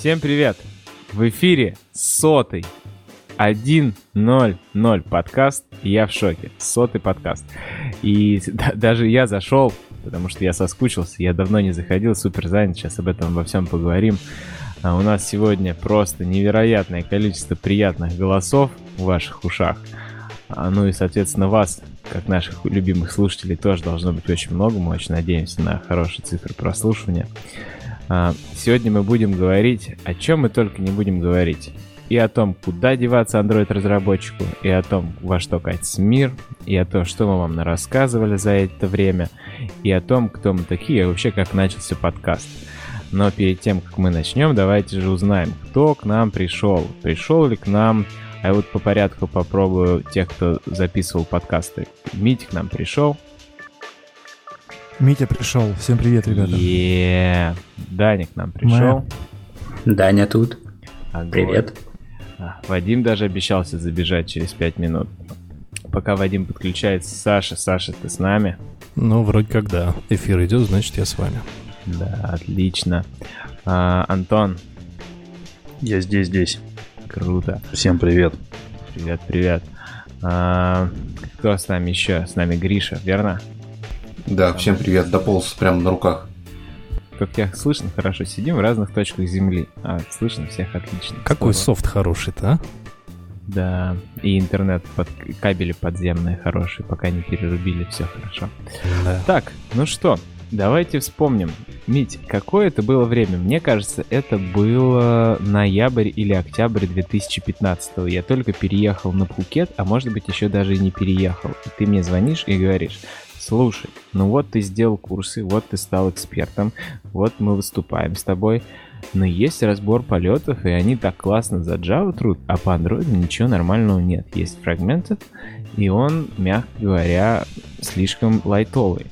Всем привет! В эфире сотый 1.0.0 подкаст. Я в шоке. Сотый подкаст. И да, даже я зашел, потому что я соскучился. Я давно не заходил, супер занят. Сейчас об этом во всем поговорим. А у нас сегодня просто невероятное количество приятных голосов в ваших ушах. А, ну и, соответственно, вас, как наших любимых слушателей, тоже должно быть очень много. Мы очень надеемся на хорошие цифры прослушивания. А, сегодня мы будем говорить, о чем мы только не будем говорить. И о том, куда деваться Android-разработчику, и о том, во что катится мир, и о том, что мы вам рассказывали за это время, и о том, кто мы такие, и вообще, как начался подкаст. Но перед тем, как мы начнем, давайте же узнаем, кто к нам пришел. Пришел ли к нам а вот по порядку попробую тех, кто записывал подкасты. Митя к нам пришел. Митя пришел. Всем привет, ребята. Yeah. Даня к нам пришел. Мы... Даня тут. Огонь. Привет. А, Вадим даже обещался забежать через 5 минут. Пока Вадим подключается, Саша, Саша, ты с нами? Ну, вроде как да. Эфир идет, значит, я с вами. Да, отлично. А, Антон. Я здесь, здесь. Круто. Всем привет. Привет, привет. А, кто с нами еще? С нами Гриша, верно? Да, всем привет. Дополз прямо на руках. Как тебя слышно хорошо, сидим в разных точках земли. А, слышно всех отлично. Какой Здорово. софт хороший-то, а? Да, и интернет, под, кабели подземные хорошие, пока не перерубили, все хорошо. Да. Так, ну что, Давайте вспомним. Мить, какое это было время? Мне кажется, это было ноябрь или октябрь 2015 -го. Я только переехал на Пхукет, а может быть еще даже и не переехал. И ты мне звонишь и говоришь, слушай, ну вот ты сделал курсы, вот ты стал экспертом, вот мы выступаем с тобой, но есть разбор полетов, и они так классно за Java труд, а по Android ничего нормального нет. Есть фрагменты, и он, мягко говоря, слишком лайтовый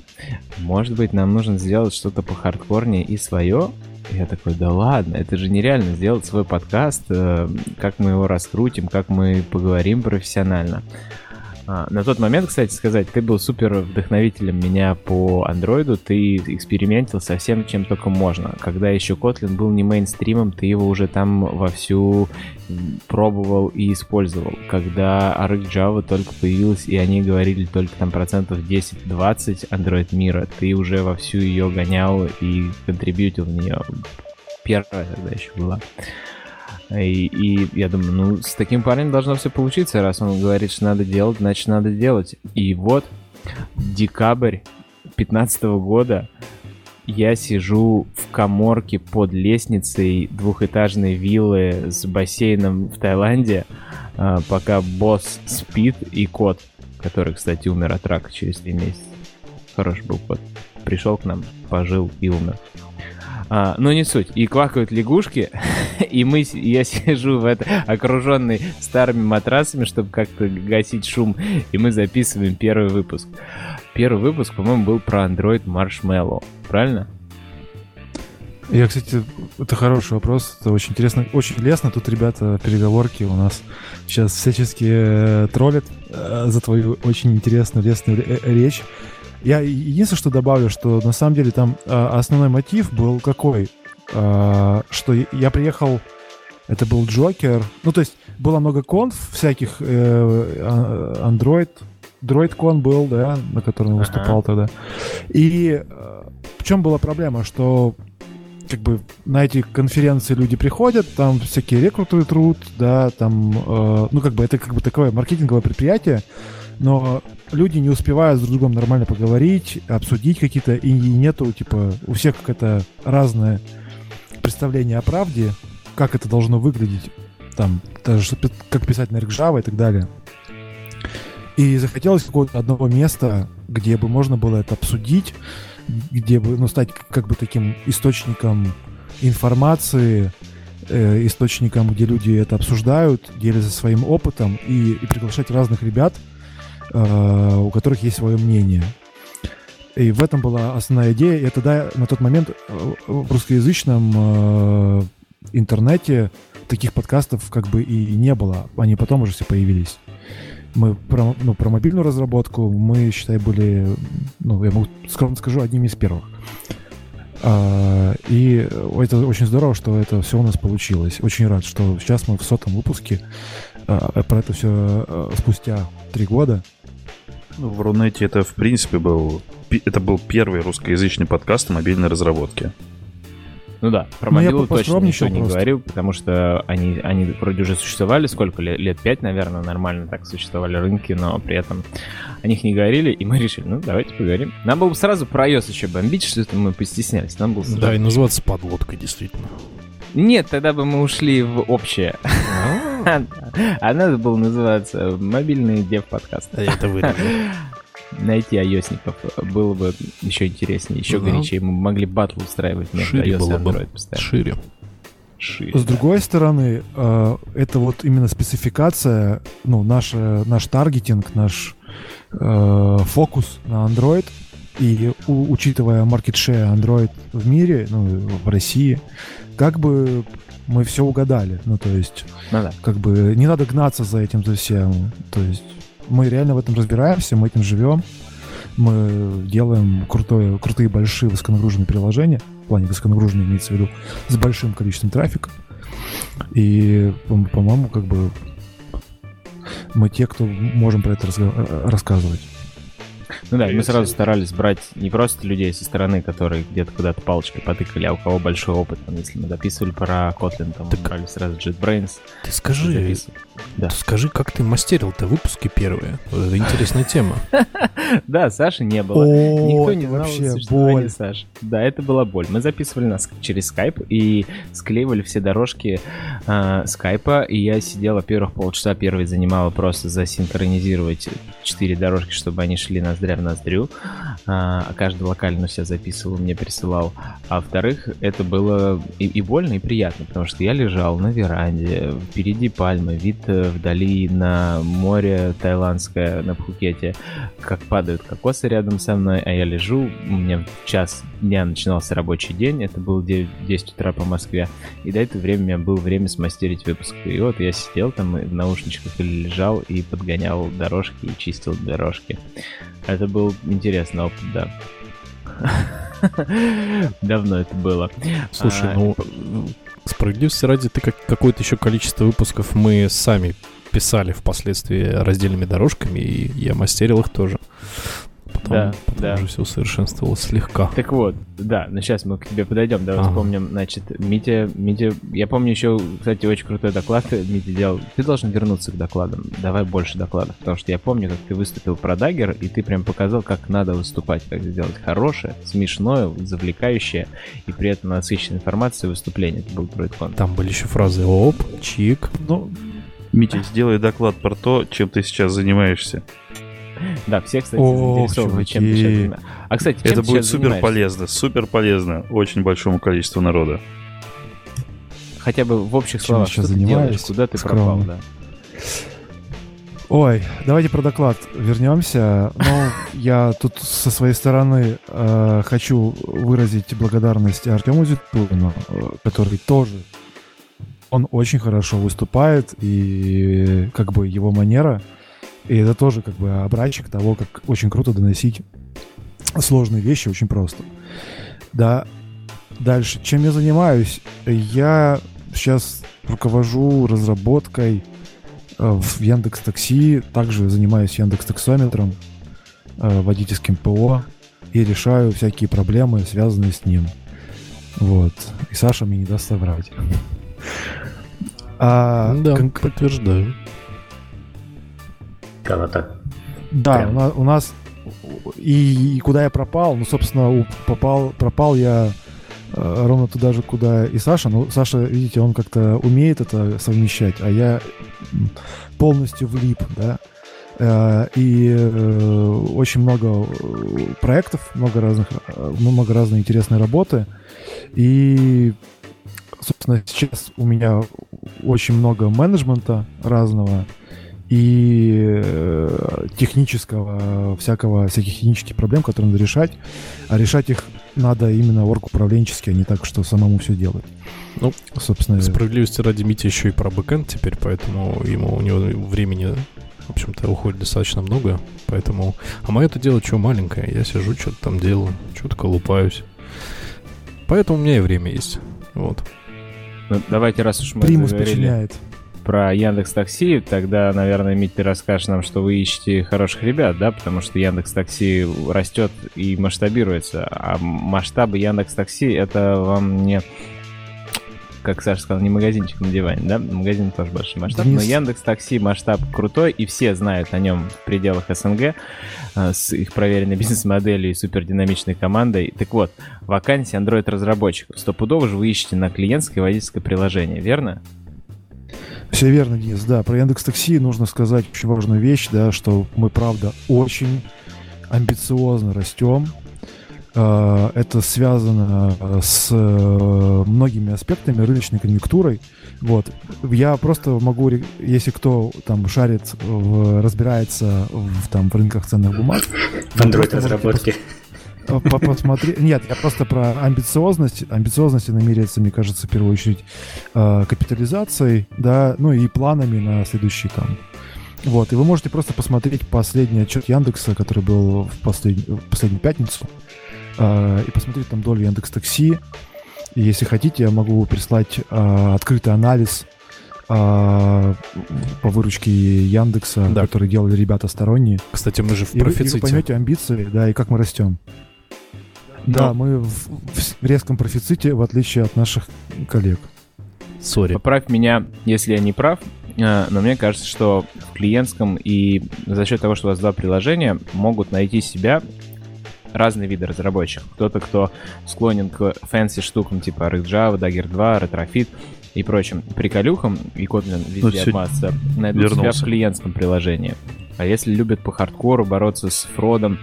может быть, нам нужно сделать что-то по хардкорнее и свое? Я такой, да ладно, это же нереально сделать свой подкаст, э, как мы его раскрутим, как мы поговорим профессионально. А, на тот момент, кстати сказать, ты был супер вдохновителем меня по андроиду, ты экспериментил со всем, чем только можно. Когда еще Kotlin был не мейнстримом, ты его уже там вовсю пробовал и использовал. Когда RX Java только появилась, и они говорили только там процентов 10-20 Android мира, ты уже вовсю ее гонял и контрибьютил в нее. Первая тогда еще была. И, и я думаю, ну, с таким парнем должно все получиться, раз он говорит, что надо делать, значит, надо делать. И вот, декабрь 15 года я сижу в коморке под лестницей двухэтажной виллы с бассейном в Таиланде, а, пока босс спит и кот, который, кстати, умер от рака через три месяца. Хороший был кот. Пришел к нам, пожил и умер. А, но не суть. И квакают лягушки, и мы, я сижу в это, окруженный старыми матрасами, чтобы как-то гасить шум, и мы записываем первый выпуск. Первый выпуск, по-моему, был про Android Marshmallow, правильно? Я, кстати, это хороший вопрос, это очень интересно, очень лестно. Тут ребята переговорки у нас сейчас всячески э, троллят э, за твою очень интересную, лестную э, речь. Я единственное, что добавлю, что на самом деле там э, основной мотив был какой? Э, что я приехал, это был Джокер, ну то есть было много конф всяких, э, Android, DroidCon был, да, на котором я выступал uh-huh. тогда. И э, в чем была проблема, что как бы на эти конференции люди приходят, там всякие рекруты труд, да, там, э, ну как бы это как бы такое маркетинговое предприятие, но люди не успевают с друг другом нормально поговорить, обсудить какие-то, и нету, типа, у всех какое-то разное представление о правде, как это должно выглядеть, там, даже как писать на Java и так далее. И захотелось какого-то одного места, где бы можно было это обсудить, где бы, ну, стать как бы таким источником информации, э, источником, где люди это обсуждают, делятся своим опытом и, и приглашать разных ребят, у которых есть свое мнение. И в этом была основная идея. И тогда, на тот момент, э, в русскоязычном э, интернете таких подкастов как бы и не было. Они потом уже все появились. Мы про, ну, про мобильную разработку мы, считай, были, ну, я могу скромно скажу, одними из первых. А, и это очень здорово, что это все у нас получилось. Очень рад, что сейчас мы в сотом выпуске а, про это все а, спустя три года. Ну, в Рунете это, в принципе, был... Это был первый русскоязычный подкаст о мобильной разработке. Ну да, про ну, мобилу точно ничего не говорил, потому что они, они вроде уже существовали сколько лет, лет пять, наверное, нормально так существовали рынки, но при этом о них не говорили, и мы решили, ну давайте поговорим. Нам было бы сразу про iOS еще бомбить, что это мы постеснялись. Нам было сразу... Да, и называться подлодкой, действительно. Нет, тогда бы мы ушли в общее. А, а надо было называться мобильный дев подкаст. Это вырежу найти iOSников было бы еще интереснее, еще горячее. Мы могли батл устраивать между Шире iOS было и Android постоянно. Шире. Шире. С другой стороны, э, это вот именно спецификация, ну, наш, наш таргетинг, наш э, фокус на Android, и у, учитывая market share Android в мире, ну, в России, как бы мы все угадали. Ну, то есть, ну, да. как бы не надо гнаться за этим за всем. То есть мы реально в этом разбираемся, мы этим живем. Мы делаем крутое, крутые большие высоконагруженные приложения, в плане высоконагруженные имеется в виду, с большим количеством трафика. И, по-моему, как бы мы те, кто можем про это рассказывать. Ну да, мы сразу старались брать не просто людей со стороны, которые где-то куда-то палочкой потыкали, а у кого большой опыт. Там, если мы записывали про Kotlin, там так... брали сразу JetBrains. Ты скажи, да. скажи, как ты мастерил-то выпуски первые? Это интересная тема. Да, Саши не было. Никто не знал существования Саши. Да, это была боль. Мы записывали нас через Skype и склеивали все дорожки а, скайпа, и я сидела первых полчаса, первый занимала просто засинхронизировать четыре дорожки, чтобы они шли ноздря в ноздрю. А, каждый локально себя записывал, мне присылал. А во-вторых, это было и, и больно, и приятно, потому что я лежал на веранде, впереди пальмы, вид э, вдали на море таиландское, на Пхукете, как падают кокосы рядом со мной, а я лежу, у меня час дня начинался рабочий день, это было 9, 10 утра по Москве, и до этого времени у меня было время смастерить выпуск. И вот я сидел там в наушничках или лежал и подгонял дорожки и чистил дорожки. Это был интересный опыт, да. Давно это было. Слушай, а, ну, справедливости ради, ты как какое-то еще количество выпусков мы сами писали впоследствии раздельными дорожками, и я мастерил их тоже. Потом, да, потом да. уже все усовершенствовалось слегка. Так вот, да, ну сейчас мы к тебе подойдем, давай ага. вспомним, значит, Митя, Митя, я помню еще, кстати, очень крутой доклад Митя делал. Ты должен вернуться к докладам, давай больше докладов, потому что я помню, как ты выступил про Даггер, и ты прям показал, как надо выступать, как сделать хорошее, смешное, завлекающее, и при этом насыщенной информацией выступление. Это был DroidCon. Там были еще фразы «Оп», «Чик». Ну, Митя, сделай доклад про то, чем ты сейчас занимаешься. Да, все, кстати, заинтересованы, чем ты. А, кстати, Это будет супер полезно, супер полезно очень большому количеству народа. Хотя бы в общих словах, что ты делаешь, куда ты пропал, да. Ой, давайте про доклад вернемся. Ну, я тут со своей стороны э, хочу выразить благодарность Артему Зитулину, э, который тоже он очень хорошо выступает, и как бы его манера и это тоже как бы образчик того, как очень круто доносить сложные вещи очень просто. Да, дальше. Чем я занимаюсь? Я сейчас руковожу разработкой э, в Яндекс Такси, также занимаюсь Яндекс Таксометром, э, водительским ПО и решаю всякие проблемы, связанные с ним. Вот. И Саша мне не даст соврать. А, да, кон- подтверждаю. Когда-то. Да, у нас, у нас и, и куда я пропал, ну, собственно, попал, пропал я э, ровно туда же, куда и Саша. Ну, Саша, видите, он как-то умеет это совмещать, а я полностью влип, да. Э, и э, очень много проектов, много разных, много разной интересной работы. И, собственно, сейчас у меня очень много менеджмента разного и э, технического, всякого, всяких технических проблем, которые надо решать. А решать их надо именно орг управленчески, а не так, что самому все делать. Ну, собственно... Справедливости ради Мити еще и про бэкэнд теперь, поэтому ему у него времени в общем-то, уходит достаточно много, поэтому... А мое это дело что маленькое, я сижу, что-то там делаю, что-то колупаюсь. Поэтому у меня и время есть. Вот. Ну, давайте, раз уж мы Примус заговорили подчиняет. Про Яндекс Такси, тогда, наверное, Мить, ты расскажешь нам, что вы ищете хороших ребят, да, потому что Яндекс Такси растет и масштабируется, а масштабы Яндекс Такси это вам не как Саша сказал, не магазинчик на диване, да? Магазин тоже большой масштаб. Денис- Но Яндекс Такси масштаб крутой, и все знают о нем в пределах СНГ э, с их проверенной бизнес-моделью и супердинамичной командой. Так вот, вакансия Android-разработчиков. Стопудово же вы ищете на клиентское водительское приложение, верно? Все верно, Денис, да. Про Яндекс Такси нужно сказать очень важную вещь, да, что мы, правда, очень амбициозно растем. Э, Это связано э, с э, многими аспектами рыночной конъюнктурой. Вот. Я просто могу, если кто там шарит, разбирается в, там, в рынках ценных бумаг, В Android-разработке. Э, по- посмотри. Нет, я просто про амбициозность. Амбициозность она меряется, мне кажется, в первую очередь э, капитализацией, да, ну и планами на следующий там. Вот, и вы можете просто посмотреть последний отчет Яндекса, который был в, послед- в последнюю пятницу, э, и посмотреть там долю Яндекс Такси. И если хотите, я могу прислать э, открытый анализ э, по выручке Яндекса, Да. который делали ребята сторонние. Кстати, мы же в И вы, и вы профиците. поймете амбиции, да, и как мы растем. Да, мы в, в резком профиците, в отличие от наших коллег. Sorry. Поправь меня, если я не прав, э, но мне кажется, что в клиентском и за счет того, что у вас два приложения, могут найти себя разные виды разработчиков. Кто-то, кто склонен к fancy штукам типа RxJava, Dagger 2, Retrofit и прочим приколюхам, и Kotlin Ну, везде сегодня обмазаться, найдут себя вернулся. в клиентском приложении. А если любят по хардкору бороться с фродом,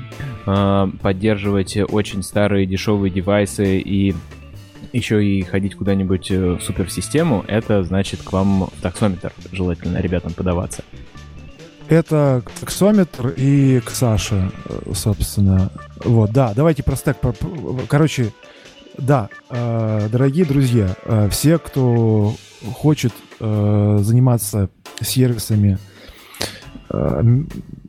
э, поддерживать очень старые дешевые девайсы и еще и ходить куда-нибудь э, в суперсистему, это значит к вам в таксометр желательно ребятам подаваться. Это таксометр и к Саше, э, собственно. Вот, да, давайте про стек. Короче, да, э, дорогие друзья, все, кто хочет заниматься сервисами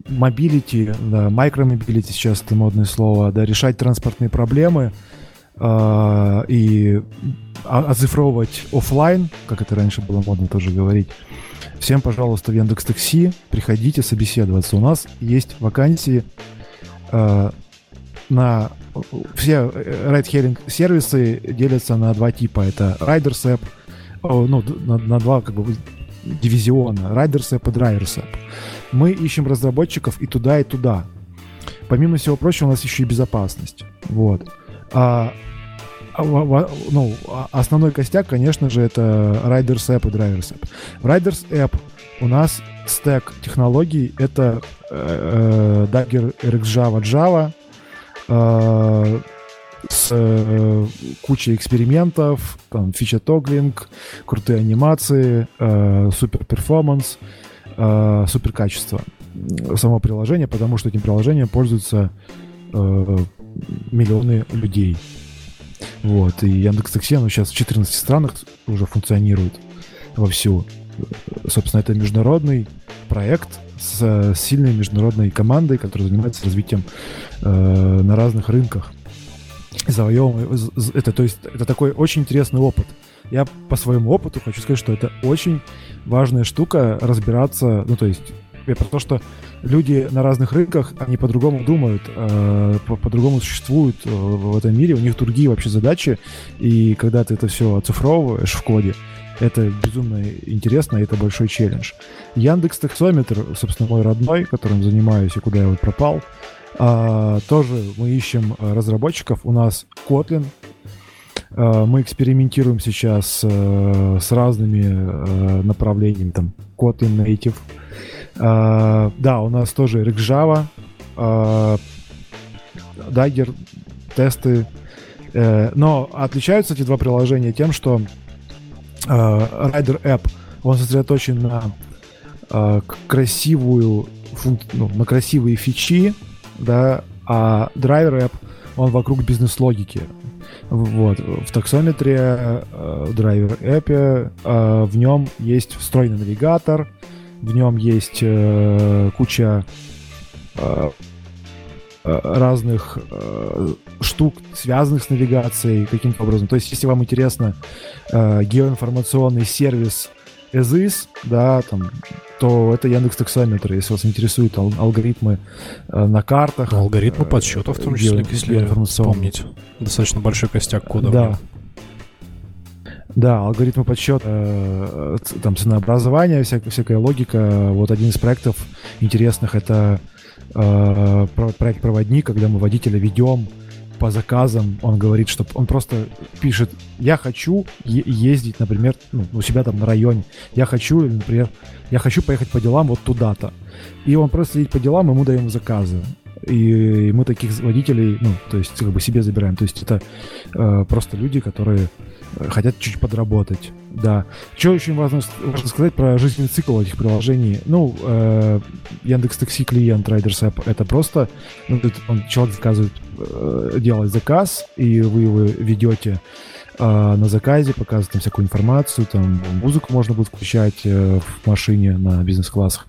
mobility, да, micromobility сейчас это модное слово, да, решать транспортные проблемы э, и оцифровывать оффлайн, как это раньше было модно тоже говорить, Всем, пожалуйста, в Яндекс Такси приходите собеседоваться. У нас есть вакансии э, на все райд-хеллинг сервисы делятся на два типа. Это Riders App, о, ну, на, на два как бы дивизиона. Riders App и Drivers App. Мы ищем разработчиков и туда, и туда. Помимо всего прочего, у нас еще и безопасность. Вот. А, а ну, а- основной костяк, конечно же, это Riders App и Drivers App. В Riders App у нас стек технологий — это э, э, Dagger RxJava Java э, с э, кучей экспериментов, там, фича тоглинг, крутые анимации, э, супер перформанс, э, супер качество само приложение, потому что этим приложением пользуются э, миллионы людей. Вот, и Яндекс Такси, оно сейчас в 14 странах уже функционирует вовсю. Собственно, это международный проект с э, сильной международной командой, которая занимается развитием э, на разных рынках. Завоевываем, з- это, то есть, это такой очень интересный опыт. Я по своему опыту хочу сказать, что это очень важная штука разбираться, ну, то есть, про то, что люди на разных рынках, они по-другому думают, э, по- по-другому существуют э, в этом мире, у них другие вообще задачи, и когда ты это все оцифровываешь в коде, это безумно интересно, это большой челлендж. Яндекс Таксометр, собственно, мой родной, которым занимаюсь и куда я вот пропал, а, тоже мы ищем а, разработчиков. У нас Kotlin. А, мы экспериментируем сейчас э, с разными э, направлениями, там, Kotlin Native. Да, у нас тоже RxJava, Dagger, тесты. Э, но отличаются эти два приложения тем, что э, Rider App, он сосредоточен на э, красивую ну, на красивые фичи, да, а Driver App, он вокруг бизнес-логики. Вот. В таксометре, э, Driver App, э, в нем есть встроенный навигатор, в нем есть э, куча э, э, разных э, штук, связанных с навигацией каким-то образом. То есть, если вам интересно э, геоинформационный сервис EZIS, да, там, то это Яндекс Таксометр, если вас интересуют ал- алгоритмы э, на картах. Ну, алгоритмы э, подсчетов, в том числе, гео- если вспомнить. Достаточно большой костяк кода. Да. Да, алгоритмы подсчета, э, там ценообразование, всякая, всякая логика. Вот один из проектов интересных это э, про- проект проводник, когда мы водителя ведем по заказам. Он говорит, что он просто пишет: я хочу ездить, например, ну, у себя там на районе. Я хочу, например, я хочу поехать по делам вот туда-то. И он просто едет по делам, и мы даем заказы. И мы таких водителей, ну, то есть как бы себе забираем. То есть это э, просто люди, которые э, хотят чуть подработать. Да. Что очень важно, важно сказать про жизненный цикл этих приложений. Ну, э, Яндекс Такси клиент Riders App это просто ну, он- человек заказывает, э, делает заказ, и вы его ведете э, на заказе, показывает там всякую информацию, там музыку можно будет включать э, в машине на бизнес-классах.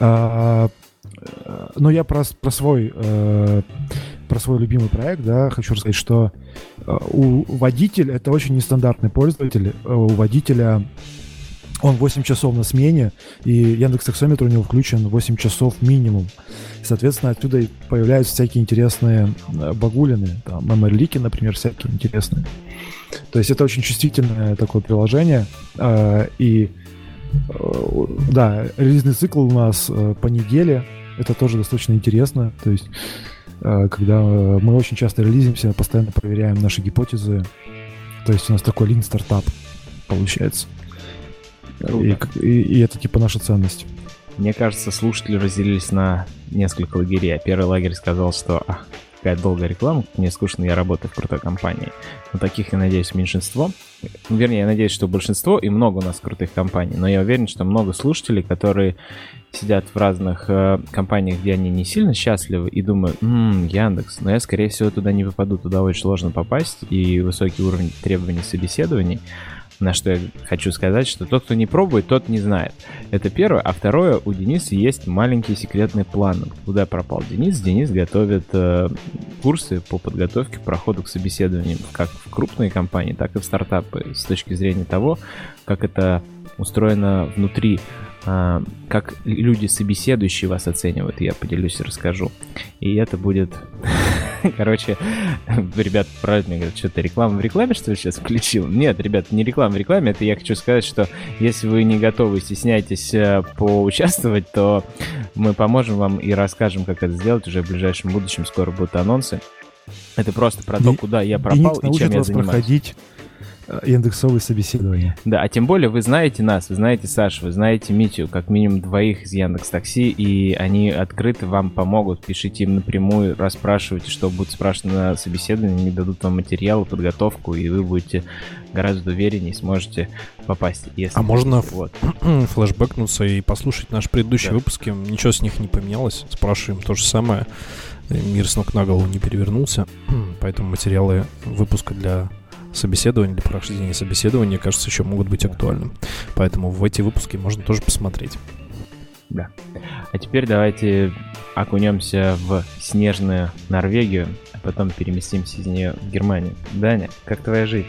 Но я про, про свой про свой любимый проект, да, хочу рассказать, что у водителя это очень нестандартный пользователь. У водителя он 8 часов на смене, и Яндекс Таксометр у него включен 8 часов минимум. Соответственно, отсюда и появляются всякие интересные э, багулины, там, меморилики, например, всякие интересные. То есть это очень чувствительное такое приложение, э, и э, да, релизный цикл у нас по неделе, это тоже достаточно интересно, то есть когда мы очень часто релизимся, постоянно проверяем наши гипотезы, то есть у нас такой лин стартап получается. И, и- и это типа наша ценность. Мне кажется, слушатели разделились на несколько лагерей. А Первый лагерь сказал, что «А, какая долгая реклама, мне скучно, я работаю в крутой компании. Но таких, я надеюсь, меньшинство. Вернее, я надеюсь, что большинство, и много у нас крутых компаний. Но я уверен, что много слушателей, которые сидят в разных э, компаниях, где они не сильно счастливы, и думают, «М, Яндекс, но я, скорее всего, туда не попаду, туда очень сложно попасть, и высокий уровень требований собеседований. На что я хочу сказать, что тот, кто не пробует, тот не знает. Это первое. А второе, у Дениса есть маленький секретный план. Куда пропал Денис? Денис готовит э, курсы по подготовке к проходу к собеседованиям как в крупные компании, так и в стартапы с точки зрения того, как это устроено внутри, как люди, собеседующие вас оценивают, я поделюсь и расскажу. И это будет... Короче, ребят правильно говорят, что ты реклама в рекламе, что ли, сейчас включил? Нет, ребят, не реклама в рекламе, это я хочу сказать, что если вы не готовы, стесняетесь э, поучаствовать, то мы поможем вам и расскажем, как это сделать уже в ближайшем будущем, скоро будут анонсы. Это просто про то, куда я пропал и научит чем я занимаюсь. проходить индексовые собеседования. Да, а тем более вы знаете нас, вы знаете Сашу, вы знаете Митю, как минимум двоих из Яндекс Такси, и они открыто вам помогут. Пишите им напрямую, расспрашивайте, что будут спрашивать на собеседовании, они дадут вам материалы, подготовку, и вы будете гораздо увереннее сможете попасть. Если А можно вот. флешбэкнуться и послушать наши предыдущие Да. выпуски. Ничего с них не поменялось. Спрашиваем то же самое. Мир с ног на голову не перевернулся. Поэтому материалы выпуска для собеседования, для прохождения собеседования, кажется, еще могут быть актуальным. Поэтому в эти выпуски можно тоже посмотреть. А теперь давайте окунемся в снежную Норвегию, а потом переместимся из нее в Германию. Даня, как твоя жизнь?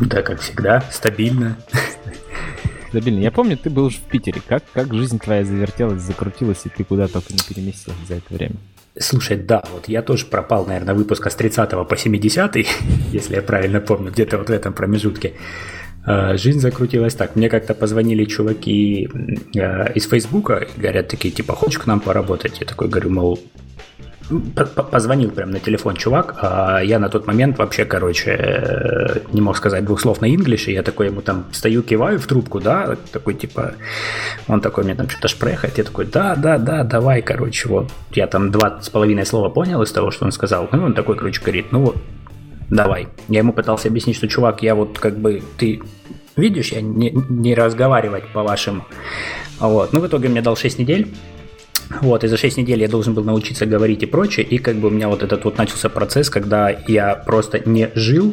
Да, как всегда, стабильно. Стабильно. Я помню, ты был же в Питере. Как, как жизнь твоя завертелась, закрутилась, и ты куда только не переместился за это время? Слушай, да, вот я тоже пропал, наверное, выпуска с 30 по 70, если я правильно помню, где-то вот в этом промежутке. А, Жизнь закрутилась так. Мне как-то позвонили чуваки э, из Фейсбука, говорят такие, типа, хочешь к нам поработать? Я такой говорю, мол, позвонил прям на телефон чувак, а я на тот момент вообще, короче, э, не мог сказать двух слов на инглише, я такой ему там стою, киваю в трубку, да, такой типа, он такой мне там что-то шпрехает, я такой, да, да, да, давай, короче, вот, я там два с половиной слова понял из того, что он сказал, ну, он такой, короче, говорит, ну вот, давай. Я ему пытался объяснить, что, чувак, я вот как бы, ты видишь, я не, не разговаривать по-вашему. Вот. Ну, в итоге мне дал 6 недель. Вот, и за 6 недель я должен был научиться говорить и прочее, и как бы у меня вот этот вот начался процесс, когда я просто не жил,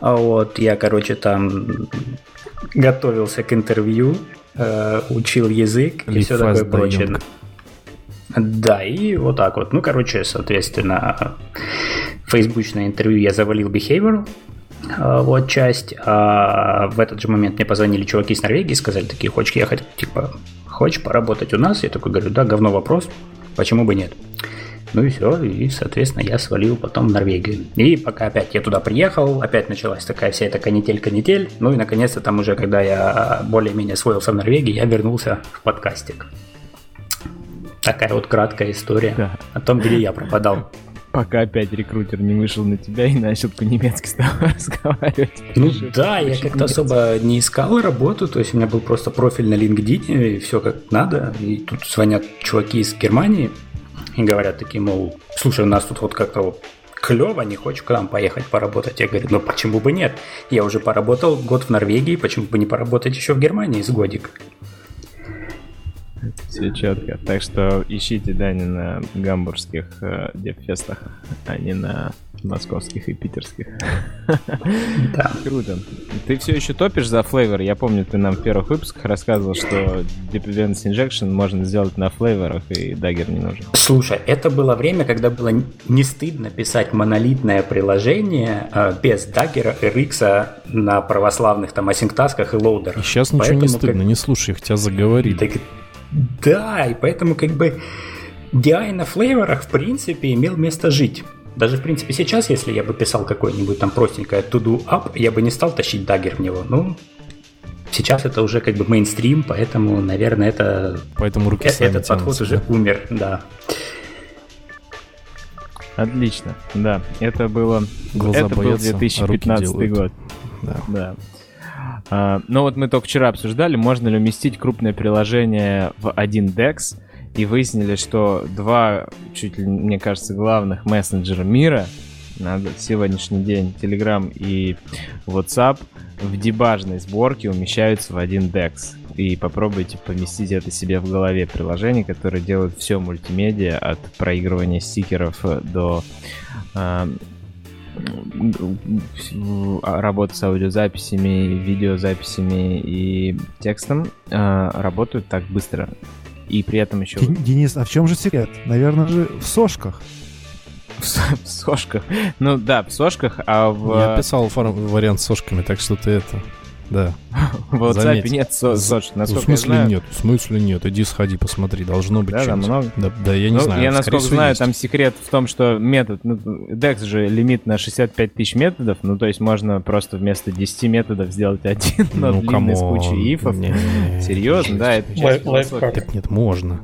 а вот, я, короче, там готовился к интервью, э, учил язык и Live все такое прочее. Да, и вот так вот. Ну, короче, соответственно, фейсбучное интервью я завалил Behavioral, вот часть. А в этот же момент мне позвонили чуваки из Норвегии, сказали такие, хочешь ехать, типа, хочешь поработать у нас? Я такой говорю, да, говно вопрос, почему бы нет? Ну и все, и, соответственно, я свалил потом в Норвегию. И пока опять я туда приехал, опять началась такая вся эта канитель-канитель. Ну и, наконец-то, там уже, когда я более-менее освоился в Норвегии, я вернулся в подкастик. Такая вот краткая история да. о том, где я пропадал. Пока опять рекрутер не вышел на тебя и начал по-немецки с тобой разговаривать. Ну да, я как-то особо не искал работу, то есть у меня был просто профиль на LinkedIn, и все как надо. И тут звонят чуваки из Германии и говорят такие, мол, слушай, у нас тут вот как-то вот клево, не хочешь к нам поехать поработать? Я говорю, ну почему бы нет? Я уже поработал год в Норвегии, почему бы не поработать еще в Германии с годик? Все четко. Так что ищите Дани на гамбургских э, DevFest ах, а не на московских и питерских. Да. Круто. Ты все еще топишь за flavor? Я помню, ты нам в первых выпусках рассказывал, что Dependency Injection можно сделать на flavor ах, и Dagger не нужен. Слушай, это было время, когда было не стыдно писать монолитное приложение э, без Dagger а RX на православных там AsyncTask ах и Loader ах. И сейчас ничего Поэтому, не стыдно, как... не слушай их, тебя заговорили. Так да, и поэтому как бы DI на флейворах в принципе имел место жить. Даже, в принципе, сейчас, если я бы писал какой-нибудь там простенькое to-do up, я бы не стал тащить дагер в него. Ну, сейчас это уже как бы мейнстрим, поэтому, наверное, это... Поэтому руки э- Этот подход уже умер, да. Отлично, да. Это было... Глаза это боятся, был 2015 а год. Да. да. А, но вот мы только вчера обсуждали, можно ли уместить крупное приложение в один DEX, и выяснили, что два, чуть ли, мне кажется, главных мессенджера мира на сегодняшний день, Telegram и WhatsApp, в дебажной сборке умещаются в один DEX. И попробуйте поместить это себе в голове приложение, которое делает все мультимедиа от проигрывания стикеров до э, работа с аудиозаписями, видеозаписями и текстом э, работают так быстро. И при этом еще... Денис, а в чем же секрет? Наверное же в сошках. В, в сошках. Ну да, в сошках, а в... Я писал вариант с сошками, так что ты это... Да. В WhatsApp нет соч. В смысле нет? В смысле нет? Иди сходи, посмотри. Должно быть Да, да, много. Да, да я не ну, знаю. Я насколько знаю, там секрет в том, что метод... Ну, DEX же лимит на 65 тысяч методов, ну, то есть можно просто вместо 10 методов сделать один, но ну, длинный с кучей ифов. Серьезно, да, это часть Нет, можно.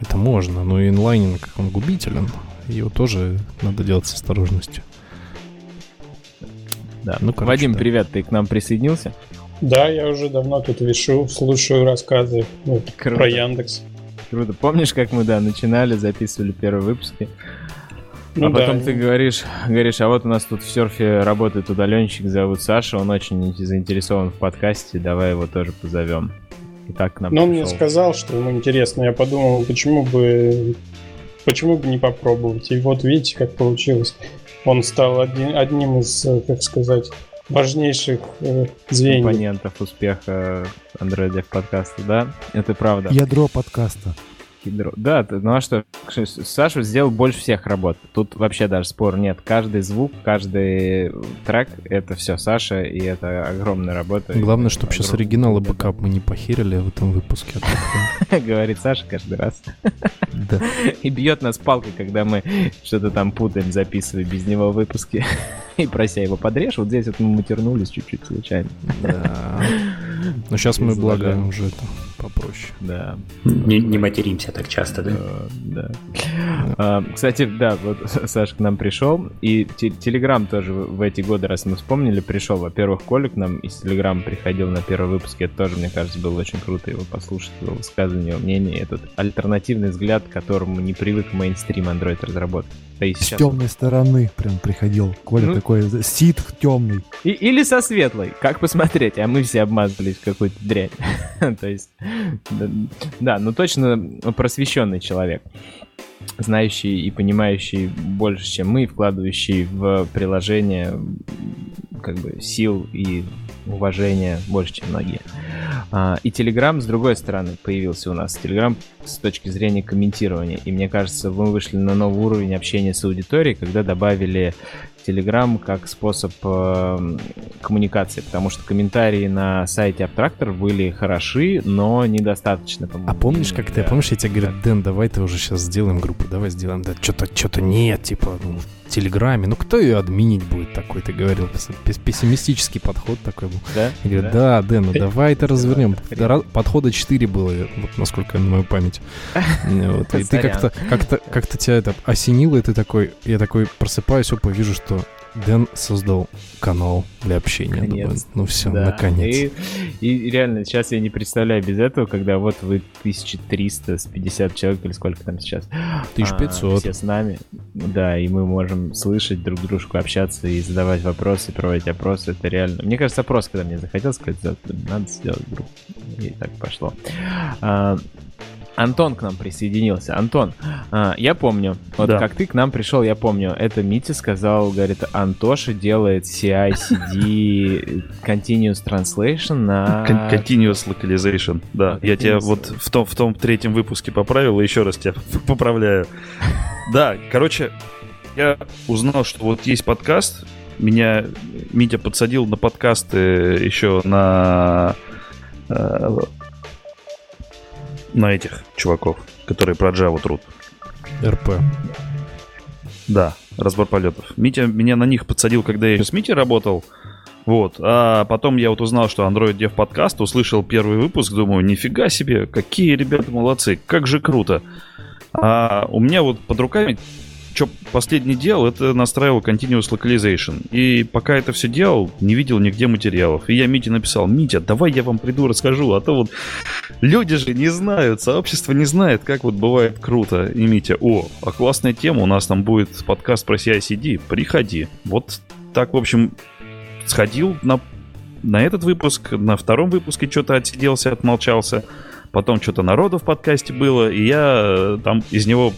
Это можно, но инлайнинг, он губителен. Его тоже надо делать с осторожностью. Да. Ну, короче, Вадим, да. привет, ты к нам присоединился? Да, я уже давно тут вешу, слушаю рассказы ну, про Яндекс. Круто. Помнишь, как мы, да, начинали, записывали первые выпуски? Ну, а потом да. ты говоришь, говоришь, а вот у нас тут в серфе работает удаленщик, зовут Саша, он очень заинтересован в подкасте, давай его тоже позовем. И так нам Но он мне сказал, что ему интересно, я подумал, почему бы, почему бы не попробовать. И вот видите, как получилось. Он стал один, одним из, э, как сказать, важнейших э, звеньев. Компонентов успеха Android Dev подкаста, да? Это правда. Ядро подкаста. Ядро. Да, ну а что, Саша сделал больше всех работ. Тут вообще даже спор нет. Каждый звук, каждый трек — это все Саша, и это огромная работа. Главное, чтобы сейчас оригиналы бэкап мы не похерили в этом выпуске. Говорит Саша каждый раз. Да. И бьет нас палкой, когда мы что-то там путаем, записывая без него выпуски. И прося его подрежь. Вот здесь вот мы матернулись чуть-чуть случайно. Да. Но сейчас мы, благо, уже это попроще. Да. Не, не материмся так часто, да? Да. А, кстати, да, вот Саша к нам пришел, и Телеграм тоже в эти годы, раз мы вспомнили, пришел. Во-первых, Коля к нам из Телеграма приходил на первый выпуск, это тоже, мне кажется, было очень круто его послушать, его высказывание, его мнение, этот альтернативный взгляд, к которому не привык мейнстрим Android разработки. Да и сейчас... С темной стороны прям приходил. Коля ну, такой сит темный. И, или со светлой, как посмотреть, а мы все обмазались в какую-то дрянь. То есть да, ну точно просвещенный человек знающий и понимающий больше, чем мы, вкладывающий в приложение как бы сил и уважения больше, чем многие. А, и Telegram, с другой стороны, появился у нас. Telegram с точки зрения комментирования. И мне кажется, мы вышли на новый уровень общения с аудиторией, когда добавили Telegram как способ э, коммуникации, потому что комментарии на сайте Abtractor были хороши, но недостаточно. А помнишь, как ты, помнишь, я тебе говорю, Дэн, давай ты уже сейчас сделаем группу, давай сделаем, да, что-то, что-то нет, типа, ну, в Телеграме, ну кто ее админить будет такой, ты говорил, пессимистический подход такой был. Да? Я говорю, да, да Дэн, ну давай это развернем. Подхода 4 было, вот насколько на мою память. И ты как-то, как-то, как-то тебя это осенило, и ты такой, я такой просыпаюсь, опа, вижу, что Дэн создал канал для общения. Думаю, ну все, да. наконец. И, и реально, сейчас я не представляю без этого, когда вот вы 1300 с 50 человек или сколько там сейчас. 1500. А, все с нами. Да, и мы можем слышать друг дружку, общаться и задавать вопросы, проводить опросы. Это реально. Мне кажется, опрос, когда мне захотелось сказать, надо сделать группу. И так пошло. А, Антон к нам присоединился. Антон, а, я помню, вот да. как ты к нам пришел, я помню, это Митя сказал, говорит, Антоша делает CI-CD Continuous Translation на... Continuous Localization, да. Continuous. Я тебя вот в том, в том третьем выпуске поправил, и еще раз тебя поправляю. Да, короче, я узнал, что вот есть подкаст, меня Митя подсадил на подкасты еще на э, на этих чуваков, которые про Java труд. РП. Да, разбор полетов. Митя меня на них подсадил, когда я с Митей работал. Вот. А потом я вот узнал, что Android Dev подкаст, услышал первый выпуск, думаю, нифига себе, какие ребята молодцы, как же круто. А у меня вот под руками что последний делал, это настраивал Continuous Localization. И пока это все делал, не видел нигде материалов. И я Мите написал, Митя, давай я вам приду расскажу, а то вот люди же не знают, сообщество не знает, как вот бывает круто. И Митя, о, а классная тема, у нас там будет подкаст про CICD, приходи. Вот так, в общем, сходил на, на этот выпуск, на втором выпуске что-то отсиделся, отмолчался. Потом что-то народу в подкасте было, и я э, там из него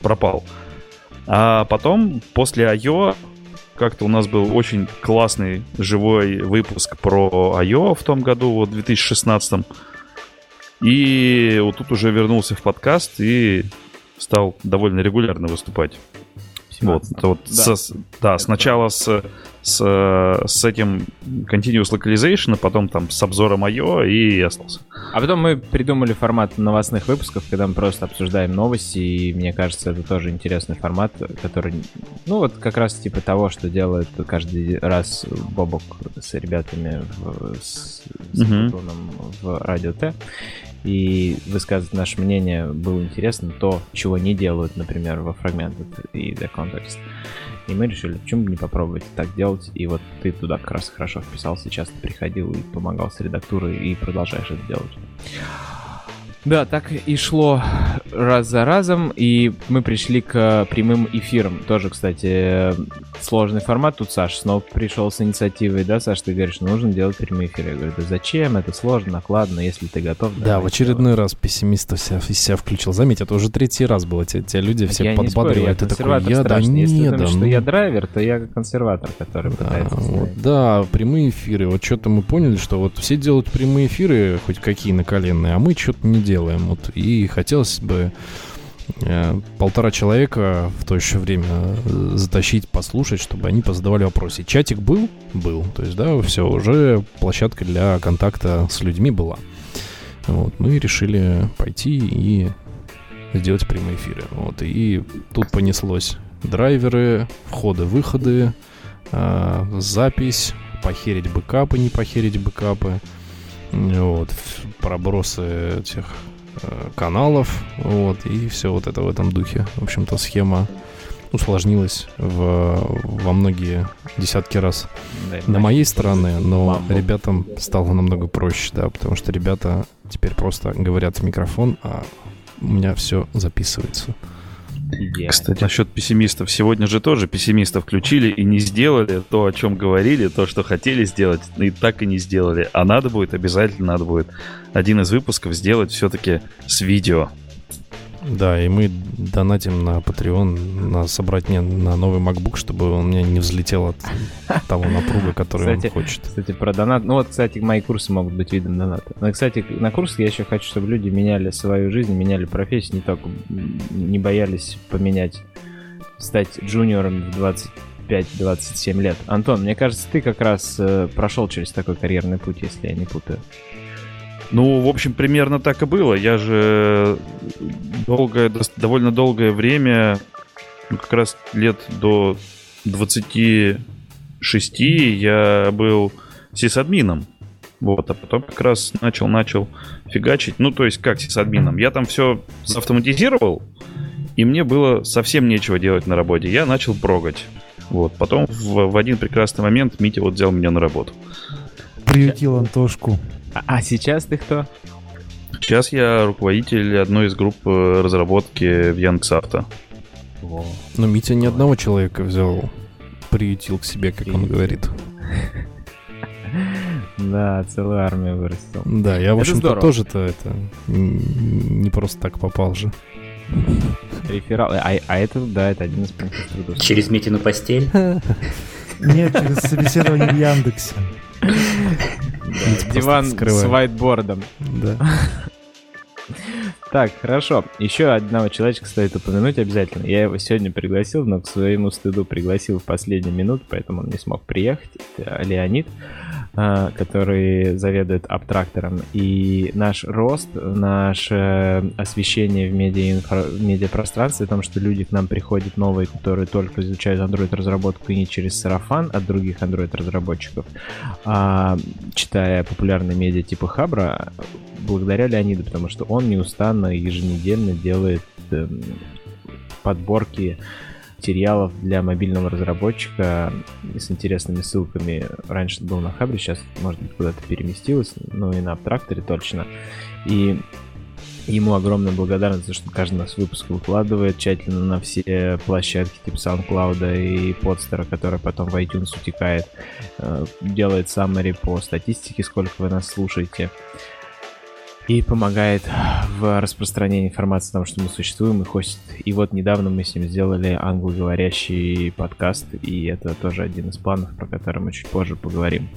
пропал. А потом, после I.O., как-то у нас был очень классный живой выпуск про I.O. в том году, вот в 2016. И вот тут уже вернулся в подкаст и стал довольно регулярно выступать. Вот, вот да. Со, да, сначала с с, с этим Continuous Localization, а потом там с обзором IO и остался. А потом мы придумали формат новостных выпусков, когда мы просто обсуждаем новости, и мне кажется, это тоже интересный формат, который, ну вот как раз типа того, что делает каждый раз Бобок с ребятами в, с, с uh-huh. в Радио Т и высказывать наше мнение было интересно, то, чего не делают, например, во Fragmented и The Context. И мы решили, почему бы не попробовать так делать. И вот ты туда как раз хорошо вписался, часто приходил и помогал с редактурой, и продолжаешь это делать. Да, так и шло раз за разом, и мы пришли к прямым эфирам. Тоже, кстати, сложный формат. Тут Саш снова пришел с инициативой, да, Саш, ты говоришь, нужно делать прямые эфиры. Я говорю, да зачем? Это сложно, накладно, если ты готов. Да, в очередной раз пессимистов себя, себя включил. Заметь, это уже третий раз было. Те, те люди все я подбадривают. Ты такой, я, да, не, если ты думаешь, да, ну... что я драйвер, то я консерватор, который да, пытается... Вот, да, прямые эфиры. Вот что-то мы поняли, что вот все делают прямые эфиры, хоть какие наколенные, а мы что-то не делаем. Вот, и хотелось бы э, полтора человека в то еще время э, затащить, послушать, чтобы они позадавали вопросы. Чатик был? Был. То есть, да, все, уже площадка для контакта с людьми была. Вот, ну и решили пойти и сделать прямые эфиры. Вот, и тут понеслось драйверы, входы-выходы, э, запись, похерить бэкапы, не похерить бэкапы, вот, пробросы этих Э, каналов, вот, и все вот это в этом духе. В общем-то, схема усложнилась в, во многие десятки раз да, на моей стороне, но мамбу. ребятам стало намного проще, да, потому что ребята теперь просто говорят в микрофон, а у меня все записывается. Yeah. Кстати, насчет пессимистов. Сегодня же тоже пессимистов включили и не сделали то, о чем говорили, то, что хотели сделать, и так и не сделали. А надо будет, обязательно надо будет один из выпусков сделать все-таки с видео. Да, и мы донатим на Patreon на собрать мне на новый MacBook, чтобы он мне не взлетел от того напруга, который кстати, он хочет. Кстати, про донат. Ну вот, кстати, мои курсы могут быть видом доната. Но, кстати, на курсах я еще хочу, чтобы люди меняли свою жизнь, меняли профессию, не только не боялись поменять, стать джуниором в 25-27 лет. Антон, мне кажется, ты как раз э, прошел через такой карьерный путь, если я не путаю. Ну, в общем, примерно так и было. Я же долгое, довольно долгое время, ну, как раз лет до 26 я был сисадмином. Вот, а потом как раз начал, начал фигачить. Ну, то есть, как сисадмином? Я там все автоматизировал, и мне было совсем нечего делать на работе. Я начал прогать. Вот, потом в, в один прекрасный момент Митя вот взял меня на работу. Приютил Антошку. А, а сейчас ты кто? Сейчас я руководитель одной из групп э, разработки в Яндекс.Авто. Но Митя ни одного человека взял, приютил к себе, как он говорит. Да, целую армию вырастил. Да, я, в общем-то, тоже-то это не просто так попал же. Реферал. А, а это, да, это один из пунктов трудов. Через Митину постель? Нет, через собеседование в Яндексе. Диван с вайтбордом. Да. Так, хорошо. Еще одного человечка стоит упомянуть обязательно. Я его сегодня пригласил, но к своему стыду пригласил в последнюю минуту, поэтому он не смог приехать. Это Леонид. А, который заведует абтрактором. И наш рост, наше освещение в, медиа в медиапространстве, о том, что люди к нам приходят новые, которые только изучают Android-разработку и не через сарафан от других Android-разработчиков, а читая популярные медиа типа Хабра, благодаря Леониду, потому что он неустанно еженедельно делает эм, подборки материалов для мобильного разработчика с интересными ссылками. Раньше был на Хабре, сейчас, может быть, куда-то переместилось, ну и на Абтракторе точно. И ему огромная благодарность за что каждый нас выпуск выкладывает тщательно на все площадки типа SoundCloud и Podster, который потом в iTunes утекает. Э, делает summary по статистике, сколько вы нас слушаете и помогает в распространении информации о том, что мы существуем и хостит. И вот недавно мы с ним сделали англоговорящий подкаст, и это тоже один из планов, про который мы чуть позже поговорим.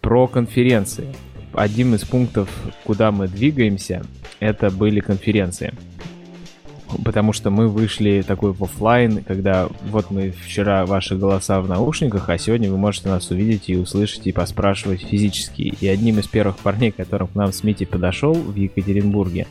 Про конференции. Один из пунктов, куда мы двигаемся, это были конференции потому что мы вышли такой в офлайн, когда вот мы вчера ваши голоса в наушниках, а сегодня вы можете нас увидеть и услышать и поспрашивать физически. И одним из первых парней, которым к нам с Мити подошел в Екатеринбурге,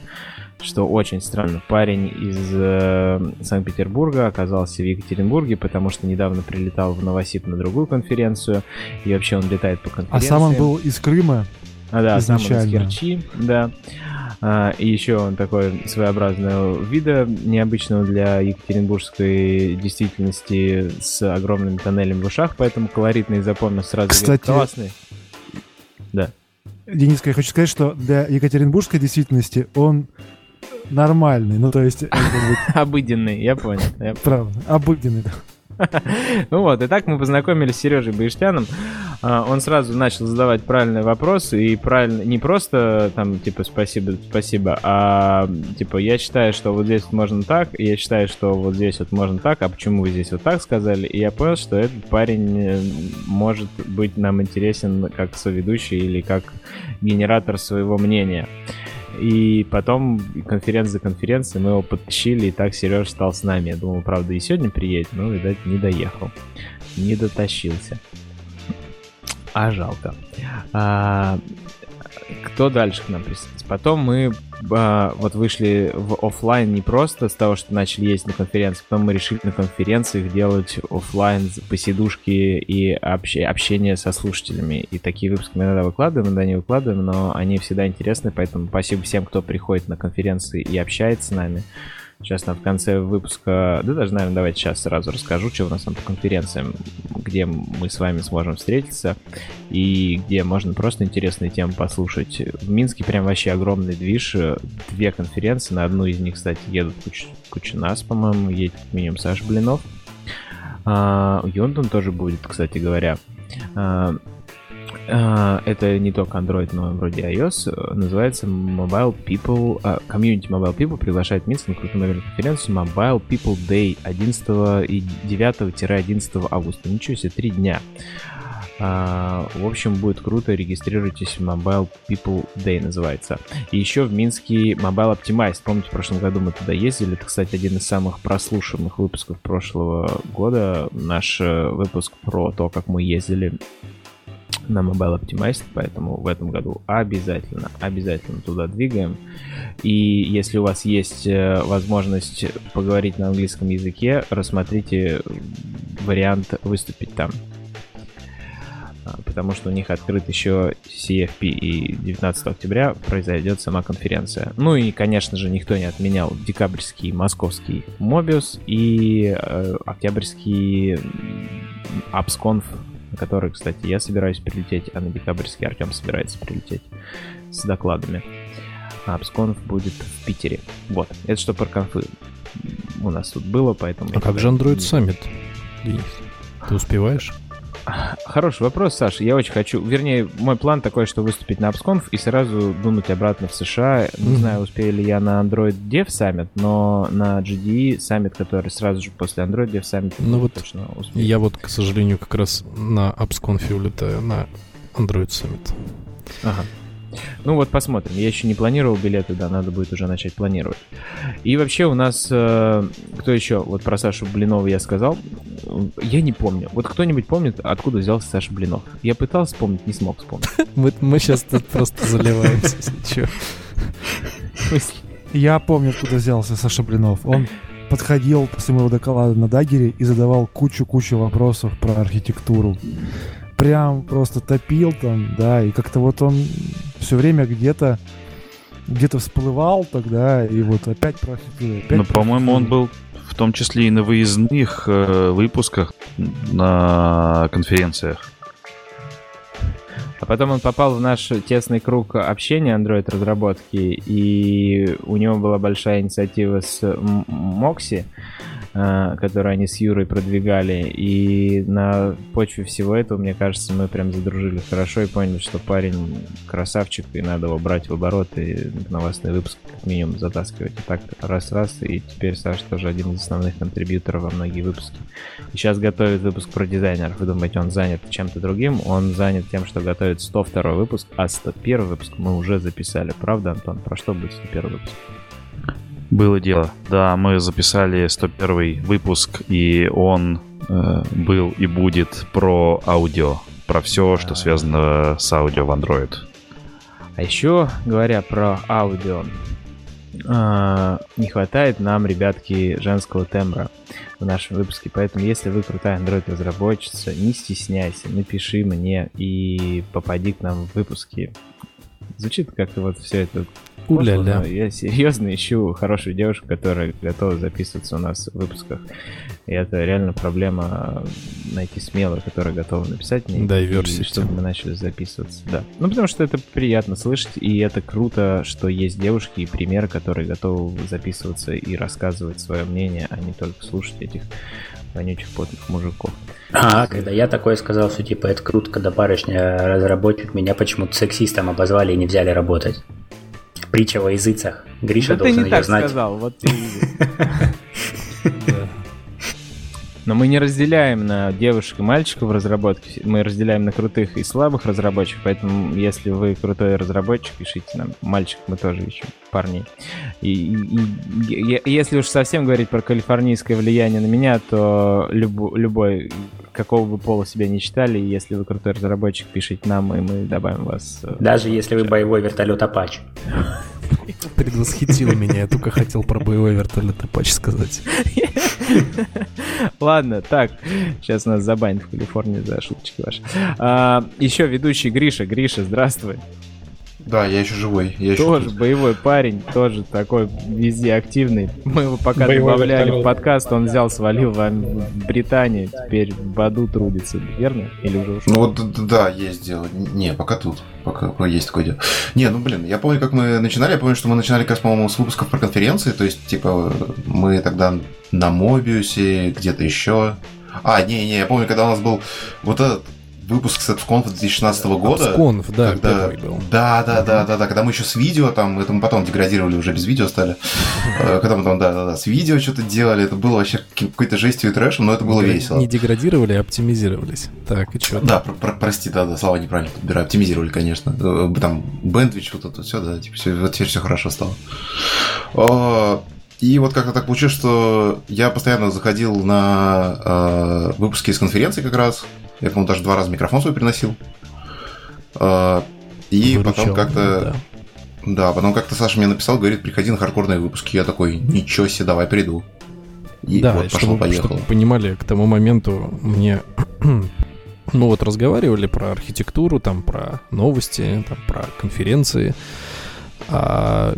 что очень странно, парень из э, Санкт-Петербурга оказался в Екатеринбурге, потому что недавно прилетал в Новосиб на другую конференцию, и вообще он летает по конференции. А сам он был из Крыма? А, да, изначально. сам он из Керчи, да. А, и еще он такой своеобразного вида, необычного для екатеринбургской действительности, с огромным тоннелем в ушах, поэтому колоритный запомнил сразу. Кстати, классный. Да. Денис, я хочу сказать, что для екатеринбургской действительности он нормальный, ну то есть... Обыденный, я понял. Правда, обыденный. Ну вот, и так мы познакомились с Сережей Баиштяном. А, он сразу начал задавать правильные вопросы и правильно, не просто там типа спасибо, спасибо, а типа я считаю, что вот здесь можно так, я считаю, что вот здесь вот можно так, а почему вы здесь вот так сказали? И я понял, что этот парень э, может быть нам интересен как соведущий или как генератор своего мнения. И потом конференция за конференцией мы его подтащили, и так Сереж стал с нами. Я думал, правда, и сегодня приедет, но, видать, не доехал. Не дотащился. А жалко. А, кто дальше к нам присоединится? Потом мы а, вот вышли в офлайн не просто с того, что начали ездить на конференции, потом мы решили на конференциях делать офлайн посидушки и общ, общение со слушателями. И такие выпуски мы иногда выкладываем, иногда не выкладываем, но они всегда интересны, поэтому спасибо всем, кто приходит на конференции и общается с нами. Сейчас на в конце выпуска, да даже, наверное, давайте сейчас сразу расскажу, что у нас там по конференциям, где мы с вами сможем встретиться и где можно просто интересные темы послушать. В Минске прям вообще огромный движ, две конференции, на одну из них, кстати, едут куча, куча нас, по-моему, едет минимум Саша Блинов. А, Йонтон тоже будет, кстати говоря. А, это не только Android, но вроде iOS. Называется Mobile People... Uh, Community Mobile People приглашает Минск на крупную мобильную конференцию Mobile People Day 11 и 9-11 августа. Ничего себе, три дня. А, в общем, будет круто, регистрируйтесь, Mobile People Day называется. И еще в Минске Mobile Optimized. Помните, в прошлом году мы туда ездили. Это, кстати, один из самых прослушанных выпусков прошлого года. Наш э, выпуск про то, как мы ездили на Mobile Optimized, поэтому в этом году обязательно, обязательно туда двигаем. И если у вас есть э, возможность поговорить на английском языке, рассмотрите вариант выступить там. А, потому что у них открыт еще CFP, и 19 октября произойдет сама конференция. Ну и, конечно же, никто не отменял декабрьский московский Mobius и э, октябрьский AppsConf, на который, кстати, я собираюсь прилететь, а на декабрьский Артем собирается прилететь с докладами. А AppsConf будет в Питере. Вот, это что про конфы у нас тут было, поэтому... А как же Android Summit, Денис? Ты успеваешь? Хороший вопрос, Саша. Я очень хочу... Вернее, мой план такой, что выступить на AppsConf и сразу дунуть обратно в США. Не знаю, успею ли я на Android Dev Summit, но на GDE Summit, который сразу же после Android Dev Summit, ну вот точно успею. Я вот, к сожалению, как раз на AppsConf улетаю на Android Summit. Ага. Ну вот посмотрим. Я еще не планировал билеты, да, надо будет уже начать планировать. И вообще у нас... Э, кто еще? Вот про Сашу Блинова я сказал. Я не помню. Вот кто-нибудь помнит, откуда взялся Саша Блинов? Я пытался вспомнить, не смог вспомнить. Мы, мы сейчас тут просто заливаемся. Я помню, откуда взялся Саша Блинов. Он подходил после моего доклада на Дагере и задавал кучу-кучу вопросов про архитектуру прям просто топил там, да, и как-то вот он все время где-то где-то всплывал тогда, и вот опять про опять Ну, по-моему, он был в том числе и на выездных э, выпусках на конференциях. А потом он попал в наш тесный круг общения Android-разработки, и у него была большая инициатива с Moxie, Э, который они с Юрой продвигали. И на почве всего этого, мне кажется, мы прям задружили хорошо и поняли, что парень красавчик, и надо его брать в оборот и новостный выпуск как минимум затаскивать. И так раз-раз, и теперь Саша тоже один из основных контрибьюторов во многие выпуски. И сейчас готовит выпуск про дизайнеров. Вы думаете, он занят чем-то другим? Он занят тем, что готовит 102 выпуск, а 101 выпуск мы уже записали. Правда, Антон? Про что будет 101 выпуск? Было дело. Да, мы записали 101 выпуск, и он э, был и будет про аудио. Про все, что связано с аудио в Android. А еще, говоря про аудио, э, не хватает нам, ребятки, женского тембра в нашем выпуске. Поэтому, если вы крутая Android-разработчица, не стесняйся, напиши мне и попади к нам в выпуски. Звучит как-то вот все это Уля-ля. Я серьезно ищу хорошую девушку, которая готова записываться у нас в выпусках. И это реально проблема найти смелую, которая готова написать мне. Да, и версии. Чтобы мы начали записываться. Да. Ну, потому что это приятно слышать, и это круто, что есть девушки и примеры, которые готовы записываться и рассказывать свое мнение, а не только слушать этих вонючих потных мужиков. А, когда я такое сказал, что типа это круто, когда барышня разработчик, меня почему-то сексистом обозвали и не взяли работать. Притча во языцах. Гриша да должен ты не ее так знать. сказал, вот ты Но мы не разделяем на девушек и мальчиков в разработке, мы разделяем на крутых и слабых разработчиков, поэтому если вы крутой разработчик, пишите нам. Мальчик мы тоже ищем, парней. И, и, и если уж совсем говорить про калифорнийское влияние на меня, то люб, любой, какого бы пола себя не читали, если вы крутой разработчик, пишите нам, и мы добавим вас. Э, Даже если вы боевой вертолет Apache. Предвосхитил меня, я только хотел про боевой вертолет Apache сказать. Ладно, так, сейчас нас забанят в Калифорнии за шуточки ваши. А, еще ведущий Гриша. Гриша, здравствуй. Да, я еще живой. Я тоже еще боевой парень, тоже такой везде активный. Мы его пока боевой добавляли вертолет. в подкаст, он взял, свалил в Британию, теперь в аду трудится, верно? Или уже ушел? Ну вот да, есть дело. Не, пока тут. Пока, пока есть такое дело. Не, ну блин, я помню, как мы начинали. Я помню, что мы начинали, как, по-моему, с выпусков про конференции. То есть, типа, мы тогда на Мобиусе, где-то еще. А, не-не, я помню, когда у нас был вот этот выпуск SEPSConf 2016 года. SEPSConf, да, когда... был. Да, да, да, да, да, когда мы еще с видео, там, это мы потом деградировали, уже без видео стали. Э, когда мы там, да, да, да, с видео что-то делали, это было вообще какой-то жестью и трэшем, но это было весело. Не деградировали, а оптимизировались. Так, и что? Да, прости, да, да, слова неправильно подбираю. Оптимизировали, конечно. Э, там, бендвич, вот это все, да, типа, все, вот теперь все хорошо стало. И вот как-то так получилось, что я постоянно заходил на э, выпуски из конференции как раз. Я, по-моему, даже два раза микрофон свой приносил. Э, и Выручал, потом как-то... Да. да, потом как-то Саша мне написал, говорит, приходи на хардкорные выпуски. Я такой, ничего себе, давай приду. И да, вот поехал. Чтобы понимали, к тому моменту мне ну вот разговаривали про архитектуру, там про новости, там про конференции. А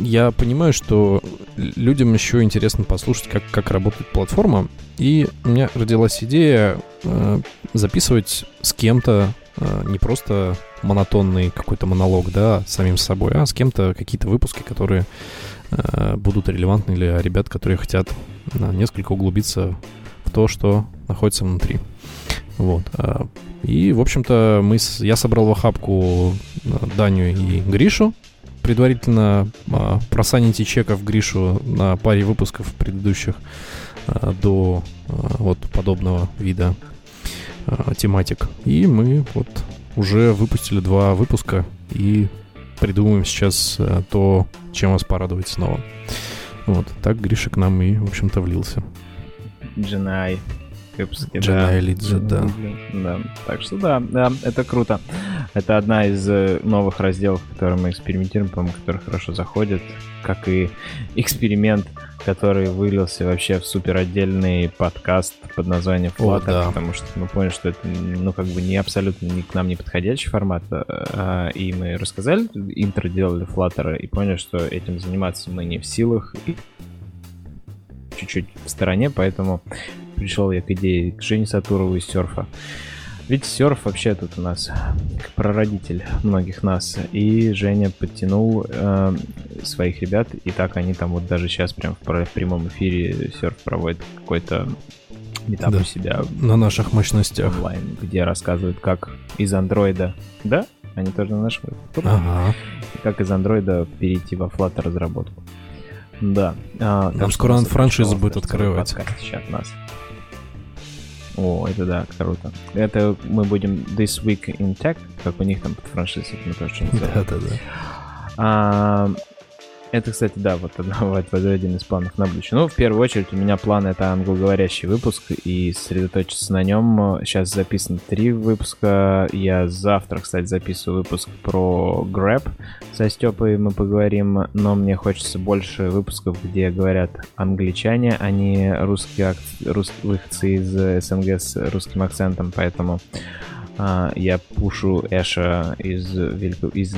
я понимаю, что людям еще интересно послушать, как, как работает платформа. И у меня родилась идея э, записывать с кем-то э, не просто монотонный какой-то монолог, да, самим собой, а с кем-то какие-то выпуски, которые э, будут релевантны для ребят, которые хотят э, несколько углубиться в то, что находится внутри. Вот. Э, и, в общем-то, мы с... я собрал в охапку э, Даню и Гришу, предварительно а, просанить чеков Гришу на паре выпусков предыдущих до а, вот подобного вида а, тематик. И мы вот уже выпустили два выпуска и придумываем сейчас то, чем вас порадовать снова. Вот, так Гриша к нам и, в общем-то, влился. Дженай выпуске. Джена да. да. да. Так что да, да, это круто. Это одна из э, новых разделов, которые мы экспериментируем, по-моему, которые хорошо заходят, как и эксперимент, который вылился вообще в супер отдельный подкаст под названием Flutter, да. потому что мы поняли, что это, ну, как бы не абсолютно не к нам не подходящий формат, а, и мы рассказали, интро делали Flutter, и поняли, что этим заниматься мы не в силах, и чуть-чуть в стороне, поэтому пришел я к идее к Жене Сатурову из серфа. Ведь серф вообще тут у нас прародитель многих нас. И Женя подтянул э, своих ребят, и так они там вот даже сейчас прям в, в прямом эфире серф проводит какой-то метап да. у себя. На наших мощностях. Онлайн, где рассказывают, как из андроида, да? Они тоже на нашем ага. Как из андроида перейти во Flutter разработку. Да. А, Нам скоро франшизу будет открывать. Сейчас нас. О, это да, круто. Это мы будем This Week in Tech, как у них там под франшизой, мы тоже Да-да-да. Это, кстати, да, вот один из планов на будущее. Ну, в первую очередь, у меня план это англоговорящий выпуск, и сосредоточиться на нем. Сейчас записано три выпуска. Я завтра, кстати, записываю выпуск про Grab. Со Степой мы поговорим, но мне хочется больше выпусков, где говорят англичане, а не русские, рус... выходцы из СНГ с русским акцентом, поэтому а, я пушу Эша из, из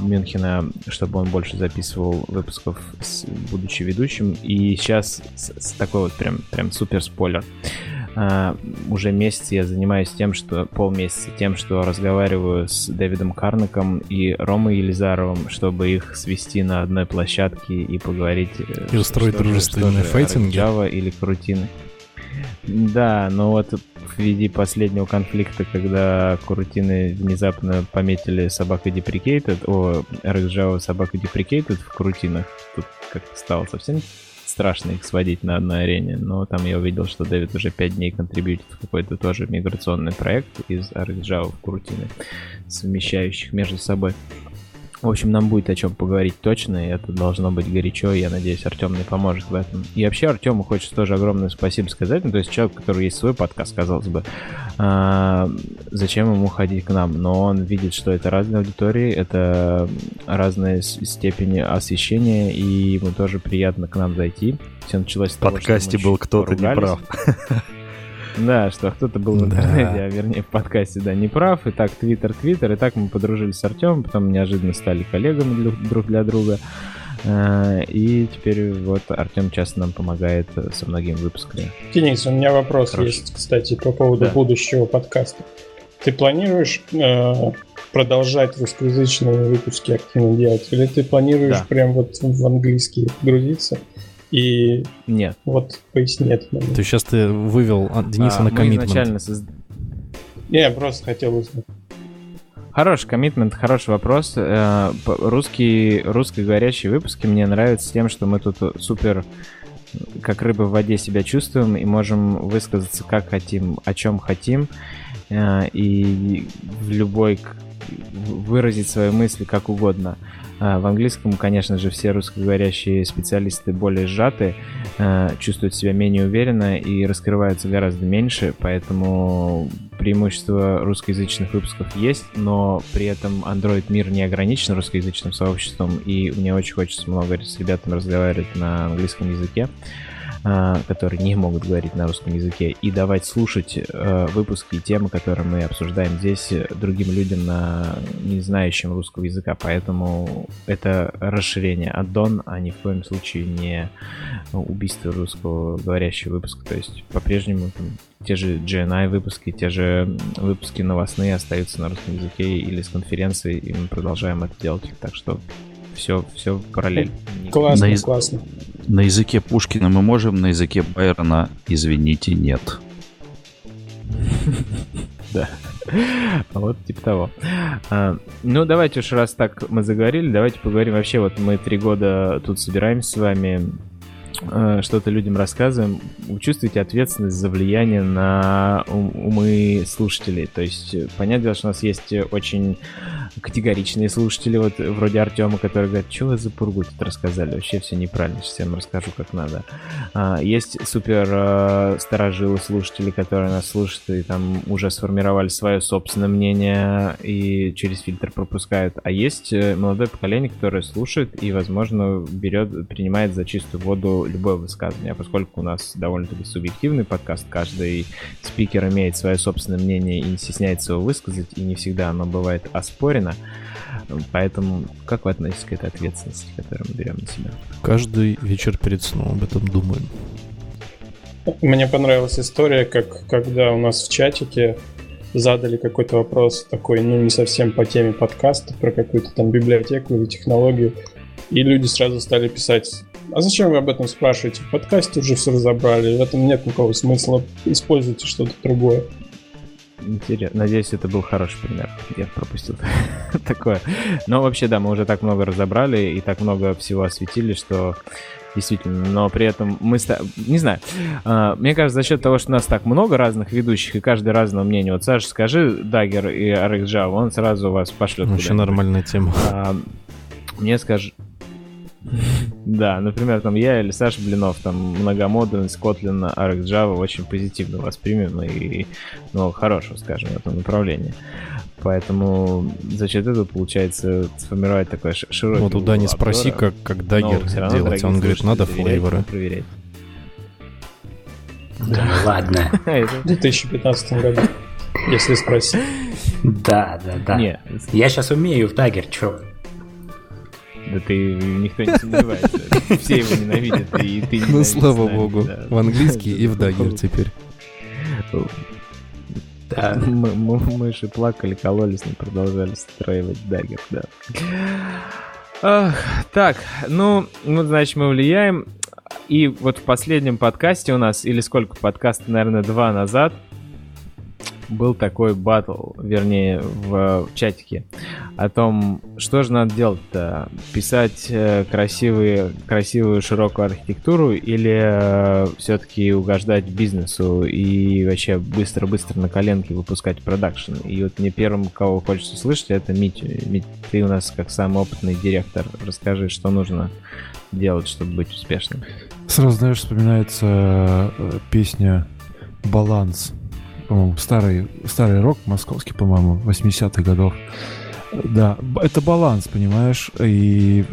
Мюнхена, чтобы он больше записывал выпусков, с, будучи ведущим. И сейчас с, с такой вот прям, прям супер спойлер. Uh, уже месяц я занимаюсь тем, что полмесяца тем, что разговариваю с Дэвидом Карнаком и Ромой Елизаровым, чтобы их свести на одной площадке и поговорить. Э, и устроить дружественные файтинги. Java или крутины. Да, но вот в виде последнего конфликта, когда Курутины внезапно пометили собака Deprecated, о, RxJava собака Deprecated в Курутинах, тут как-то стало совсем страшно их сводить на одной арене, но там я увидел, что Дэвид уже 5 дней контрибьютит в какой-то тоже миграционный проект из RxJava в Курутины, совмещающих между собой. В общем, нам будет о чем поговорить точно, и это должно быть горячо, и я надеюсь, Артем мне поможет в этом. И вообще Артему хочется тоже огромное спасибо сказать, ну, то есть человек, который есть свой подкаст, казалось бы, а, зачем ему ходить к нам? Но он видит, что это разные аудитории, это разные степени освещения, и ему тоже приятно к нам зайти. Все началось с того, В подкасте был кто-то неправ. Да, что кто-то был в интернете, а вернее в подкасте, да, не прав. И так Твиттер, Твиттер, и так мы подружились с Артемом, потом неожиданно стали коллегами друг для друга. Э, и теперь вот Артем часто нам помогает со многими выпусками. Денис, у меня вопрос Хорошо. есть, кстати, по поводу да. будущего подкаста. Ты планируешь э, продолжать русскоязычные выпуски активно делать, или ты планируешь да. прям вот в английский грузиться? И нет. Вот поясни это. То есть сейчас ты вывел Дениса а, на коммитмент. изначально соз... Я просто хотел узнать. Хороший коммитмент, хороший вопрос. Э, русские, русскоговорящие выпуски мне нравятся тем, что мы тут супер как рыбы в воде себя чувствуем и можем высказаться как хотим, о чем хотим, э, и в любой выразить свои мысли как угодно. А, в английском, конечно же, все русскоговорящие специалисты более сжаты, а, чувствуют себя менее уверенно и раскрываются гораздо меньше, поэтому преимущество русскоязычных выпусков есть, но при этом Android мир не ограничен русскоязычным сообществом, и мне очень хочется много с ребятами разговаривать на английском языке. А, которые не могут говорить на русском языке, и давать слушать э, выпуски и темы, которые мы обсуждаем здесь, другим людям, на не знающим русского языка. Поэтому это расширение аддон, а ни в коем случае не убийство русского говорящего выпуска. То есть по-прежнему те же GNI выпуски, те же выпуски новостные остаются на русском языке или с конференции, и мы продолжаем это делать. Так что все, все параллельно. Классно, на классно. На языке Пушкина мы можем, на языке Байрона, извините, нет. Да. Вот типа того. А, ну, давайте уж раз так мы заговорили, давайте поговорим вообще. Вот мы три года тут собираемся с вами, а, что-то людям рассказываем. Вы чувствуете ответственность за влияние на умы слушателей. То есть, понятное дело, что у нас есть очень категоричные слушатели, вот вроде Артема, который говорит, что вы за пургу тут рассказали, вообще все неправильно, сейчас я вам расскажу, как надо. А, есть супер э, старожилы слушатели, которые нас слушают и там уже сформировали свое собственное мнение и через фильтр пропускают. А есть э, молодое поколение, которое слушает и, возможно, берет, принимает за чистую воду любое высказывание. А поскольку у нас довольно-таки субъективный подкаст, каждый спикер имеет свое собственное мнение и не стесняется его высказать, и не всегда оно бывает оспорено, спокойно. Поэтому как вы относитесь к этой ответственности, которую мы берем на себя? Каждый вечер перед сном об этом думаем. Мне понравилась история, как когда у нас в чатике задали какой-то вопрос такой, ну, не совсем по теме подкаста, про какую-то там библиотеку или технологию, и люди сразу стали писать, а зачем вы об этом спрашиваете? В подкасте уже все разобрали, в этом нет никакого смысла, используйте что-то другое. Интересно. Надеюсь, это был хороший пример. Я пропустил такое. Но вообще, да, мы уже так много разобрали и так много всего осветили, что действительно, но при этом мы... Не знаю, а, мне кажется, за счет того, что у нас так много разных ведущих и каждый разного мнения. Вот, Саша, скажи Дагер и RxJava, он сразу вас пошлет. Вообще нормальная тема. А, мне скажи... Да, например, там я или Саша Блинов, там многомодульность Kotlin, Arc Java очень позитивно воспримем и, ну, хорошего, скажем, в этом направлении. Поэтому за счет этого получается сформировать такой широкий Вот ты Даню спроси, как, как Dagger делать. Он говорит, надо flavor ы. Проверять. Да ну ладно. В 2015 году, если спросить. Да, да, да. Я сейчас умею в Dagger, чё? Да ты никто не сомневается. Все его ненавидят, и ты Ну, слава богу. В английский и в Dagger теперь. Да. Мы, мы, мы же плакали, кололись, но продолжали встраивать Dagger, да. Ах, так, ну, ну, значит, мы влияем. И вот в последнем подкасте у нас, или сколько подкастов, наверное, два назад, был такой батл, вернее, в, в чатике, о том, что же надо делать-то. Писать э, красивые, красивую широкую архитектуру или э, все-таки угождать бизнесу и вообще быстро-быстро на коленке выпускать продакшн. И вот мне первым, кого хочется слышать, это Митя. Мить, ты у нас как самый опытный директор. Расскажи, что нужно делать, чтобы быть успешным. Сразу, знаешь, вспоминается э, песня «Баланс» по-моему, старый, старый рок московский, по-моему, 80-х годов. Да, это баланс, понимаешь, и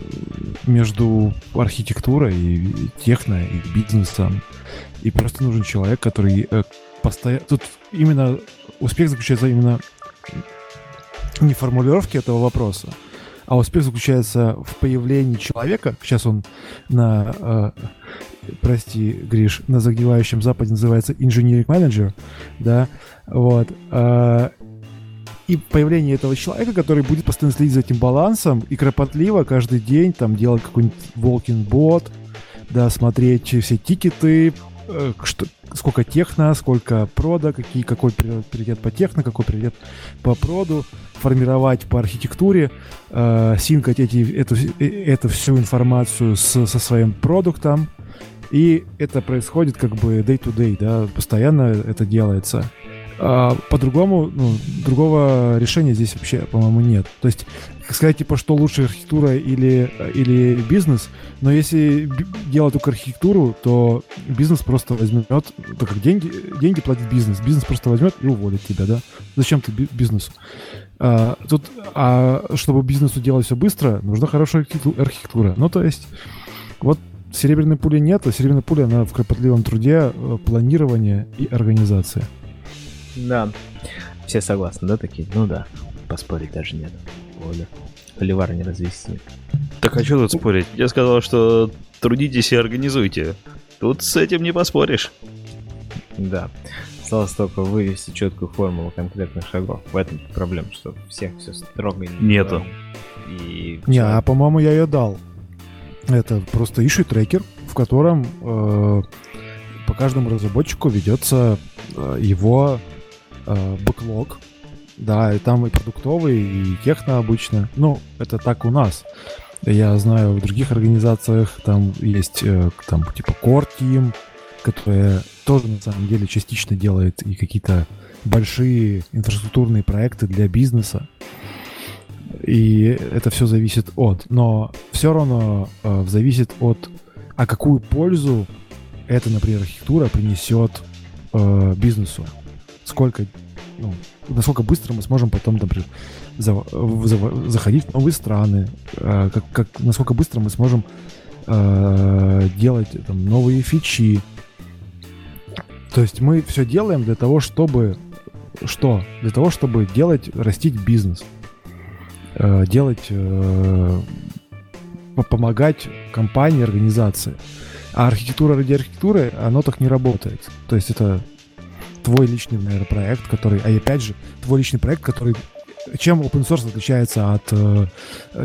между архитектурой, и техно, и бизнесом. И просто нужен человек, который э, постоянно... Тут именно успех заключается именно не в формулировке этого вопроса, а успех заключается в появлении человека. Сейчас он на э, прости, Гриш, на загнивающем Западе называется инженерик менеджер, да, вот. Э, и появление этого человека, который будет постоянно следить за этим балансом и кропотливо каждый день там делать какой-нибудь walking bot, да, смотреть все тикеты, что, сколько техно, сколько прода, какие, какой приоритет по техно, какой приоритет по проду, формировать по архитектуре, э, синкать эти, эту, э, эту всю информацию с, со своим продуктом. И это происходит как бы day-to-day, да, постоянно это делается. А, по-другому, ну, другого решения здесь вообще, по-моему, нет. То есть, сказать, типа, что лучше архитектура или, или бизнес, но если делать только архитектуру, то бизнес просто возьмет, так как деньги, деньги платит бизнес, бизнес просто возьмет и уволит тебя, да? Зачем ты бизнесу? А, тут, а чтобы бизнесу делать все быстро, нужна хорошая архитектура. Ну, то есть, вот серебряной пули нет, а серебряная пуля, она в кропотливом труде, э, планирования и организации. Да. Все согласны, да, такие? Ну да. Поспорить даже нет. Воля. Холивар не развести. Так а что тут спорить? Я сказал, что трудитесь и организуйте. Тут с этим не поспоришь. Да. Осталось только вывести четкую формулу конкретных шагов. В этом проблема, что всех все строго нету. И не, а по-моему я ее дал. Это просто issue трекер, в котором э, по каждому разработчику ведется э, его э, бэклог. Да, и там и продуктовый, и техно обычно. Ну, это так у нас. Я знаю, в других организациях там есть э, там типа Core Team, которая тоже на самом деле частично делает и какие-то большие инфраструктурные проекты для бизнеса. И это все зависит от. Но все равно э, зависит от, а какую пользу эта, например, архитектура принесет э, бизнесу сколько, ну, насколько быстро мы сможем потом, например, за, за, заходить в новые страны, э, как, как, насколько быстро мы сможем э, делать там, новые фичи. То есть мы все делаем для того, чтобы что? Для того, чтобы делать, растить бизнес, э, делать, э, помогать компании, организации. А архитектура ради архитектуры, оно так не работает. То есть это твой личный, наверное, проект, который, а опять же, твой личный проект, который чем open source отличается от э,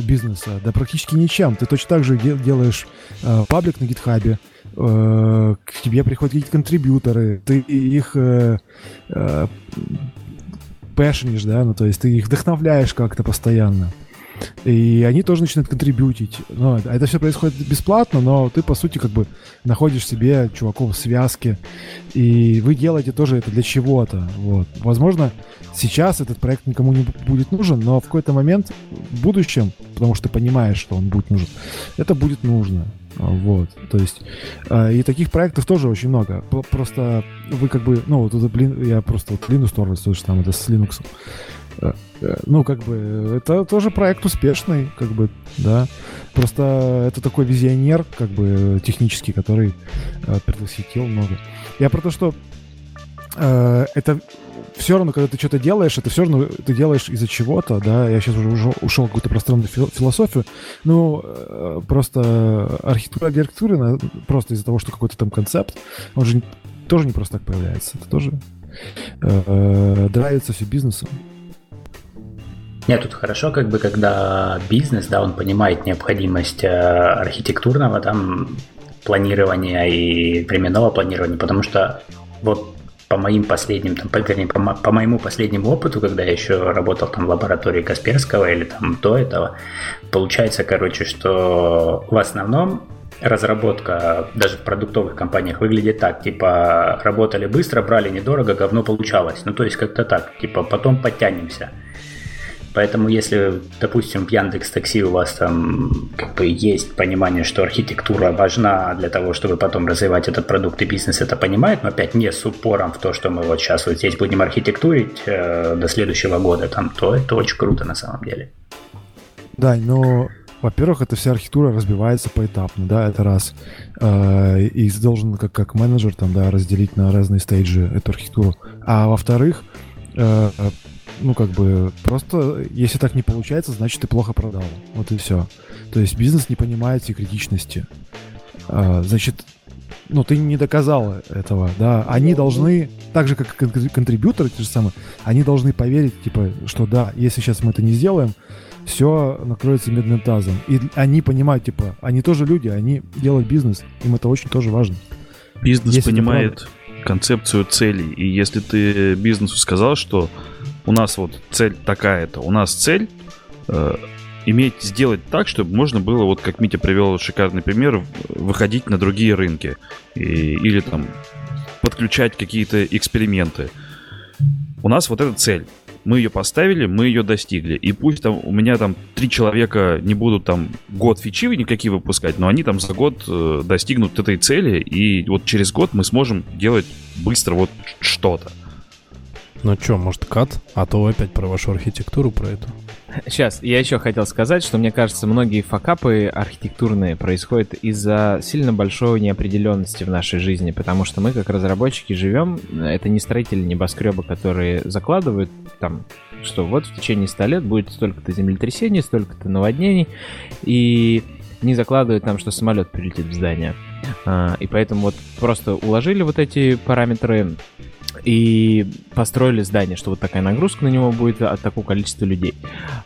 бизнеса? Да практически ничем. Ты точно так же делаешь э, паблик на гитхабе, э, к тебе приходят какие-то контрибьюторы, ты их э, э, да, ну то есть ты их вдохновляешь как-то постоянно. И они тоже начинают контрибьютить. Ну, это все происходит бесплатно, но ты, по сути, как бы находишь себе чуваков в связке. И вы делаете тоже это для чего-то. Вот. Возможно, сейчас этот проект никому не будет нужен, но в какой-то момент в будущем, потому что ты понимаешь, что он будет нужен, это будет нужно. Вот, то есть, э, и таких проектов тоже очень много. Просто вы как бы, ну, вот это, блин, я просто вот Linux Torvalds, то самое, это с Linux. Э, э, ну, как бы, это тоже проект успешный, как бы, да. Просто это такой визионер, как бы, технический, который э, предвосхитил много. Я про то, что э, это все равно, когда ты что-то делаешь, это все равно ты делаешь из-за чего-то, да. Я сейчас уже ушел, ушел в какую-то пространную философию. Ну, э, просто архитектура архитектуры, просто из-за того, что какой-то там концепт, он же тоже не просто так появляется. Это тоже э, э, драйвится все бизнесом. Нет, тут хорошо, как бы, когда бизнес, да, он понимает необходимость э, архитектурного там планирования и временного планирования, потому что вот по моим последним, там, по, вернее, по, по моему последнему опыту, когда я еще работал там в лаборатории Касперского или там до этого, получается, короче, что в основном разработка даже в продуктовых компаниях выглядит так, типа работали быстро, брали недорого, говно получалось. Ну, то есть как-то так, типа потом подтянемся. Поэтому если, допустим, в Яндекс Такси у вас там как бы есть понимание, что архитектура важна для того, чтобы потом развивать этот продукт и бизнес это понимает, но опять не с упором в то, что мы вот сейчас вот здесь будем архитектурить э, до следующего года, там, то это очень круто на самом деле. Да, но во-первых, эта вся архитектура разбивается поэтапно, да, это раз. Э, и должен как, как менеджер там, да, разделить на разные стейджи эту архитектуру. А во-вторых, э, ну, как бы, просто, если так не получается, значит, ты плохо продал. Вот и все. То есть бизнес не понимает всей критичности. А, значит, ну, ты не доказал этого, да. Они должны, так же, как и контрибьюторы, те же самые, они должны поверить, типа, что да, если сейчас мы это не сделаем, все накроется медным тазом. И они понимают, типа, они тоже люди, они делают бизнес, им это очень тоже важно. Бизнес если понимает концепцию целей. И если ты бизнесу сказал, что у нас вот цель такая-то, у нас цель э, иметь, сделать так, чтобы можно было, вот как Митя привел шикарный пример, выходить на другие рынки. И, или там подключать какие-то эксперименты. У нас вот эта цель. Мы ее поставили, мы ее достигли. И пусть там у меня там три человека не будут там год фичи никакие выпускать, но они там за год э, достигнут этой цели, и вот через год мы сможем делать быстро вот что-то. Ну что, может кат? А то опять про вашу архитектуру, про эту. Сейчас, я еще хотел сказать, что мне кажется, многие факапы архитектурные происходят из-за сильно большой неопределенности в нашей жизни, потому что мы, как разработчики, живем, это не строители небоскреба, которые закладывают там, что вот в течение 100 лет будет столько-то землетрясений, столько-то наводнений, и не закладывают там, что самолет прилетит в здание. А, и поэтому вот просто уложили вот эти параметры и построили здание, что вот такая нагрузка на него будет от такого количества людей.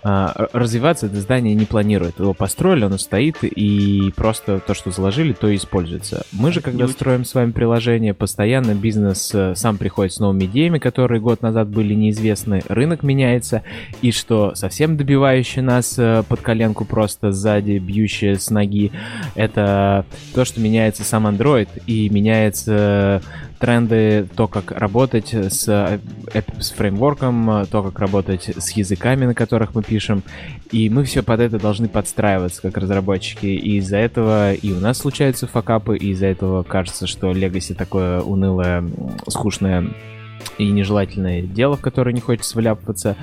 А, развиваться это здание не планирует. Его построили, оно стоит, и просто то, что заложили, то и используется. Мы же, когда строим с вами приложение, постоянно бизнес э, сам приходит с новыми идеями, которые год назад были неизвестны, рынок меняется, и что совсем добивающее нас э, под коленку просто сзади, бьющее с ноги, это то, что меняется сам Android, и меняется тренды, то, как работать с, э, с фреймворком, то, как работать с языками, на которых мы пишем. И мы все под это должны подстраиваться, как разработчики. И из-за этого и у нас случаются факапы, и из-за этого кажется, что Legacy такое унылое, скучное и нежелательное дело, в которое не хочется вляпываться.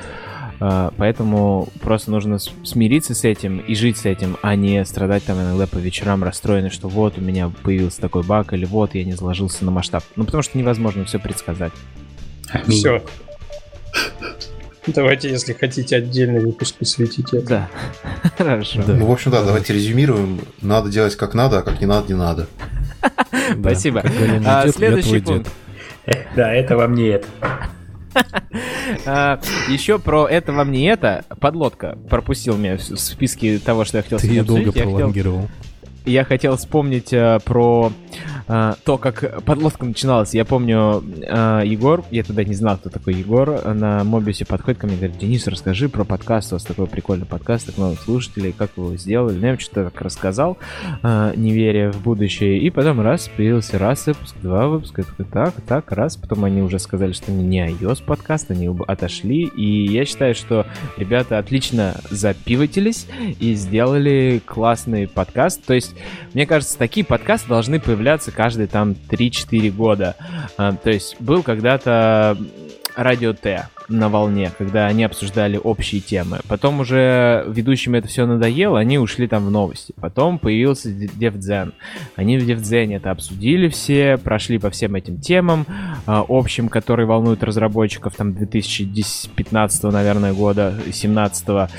А, поэтому просто нужно смириться с этим и жить с этим, а не страдать там иногда по вечерам расстроенный, что вот у меня появился такой баг, или вот я не заложился на масштаб. Ну, потому что невозможно все предсказать. Все. Давайте, если хотите, отдельный выпуск посвятить этому. Да, хорошо. Да. Ну, в общем, да, давайте резюмируем. Надо делать как надо, а как не надо, не надо. Спасибо. А, следующий пункт. Да, это вам не это. А, Еще про это вам не это. Подлодка пропустил меня в списке того, что я хотел Ты ее долго пролонгировал. Я хотел вспомнить э, про а, то, как подлодка начиналась. Я помню, а, Егор, я тогда не знал, кто такой Егор, на Мобиусе подходит ко мне и говорит, Денис, расскажи про подкаст, у вас такой прикольный подкаст, так много слушателей, как вы его сделали. Ну, я что-то так рассказал, а, не веря в будущее, и потом раз, появился раз выпуск, два выпуска, такой, так, так, раз, потом они уже сказали, что они не iOS подкаст, они отошли, и я считаю, что ребята отлично запивотились и сделали классный подкаст, то есть, мне кажется, такие подкасты должны появляться каждые там 3-4 года. А, то есть был когда-то радио Т на волне, когда они обсуждали общие темы. Потом уже ведущим это все надоело, они ушли там в новости. Потом появился DevZen. Они в DevZen это обсудили все, прошли по всем этим темам э, общим, которые волнуют разработчиков там 2015, наверное, года, 17 -го.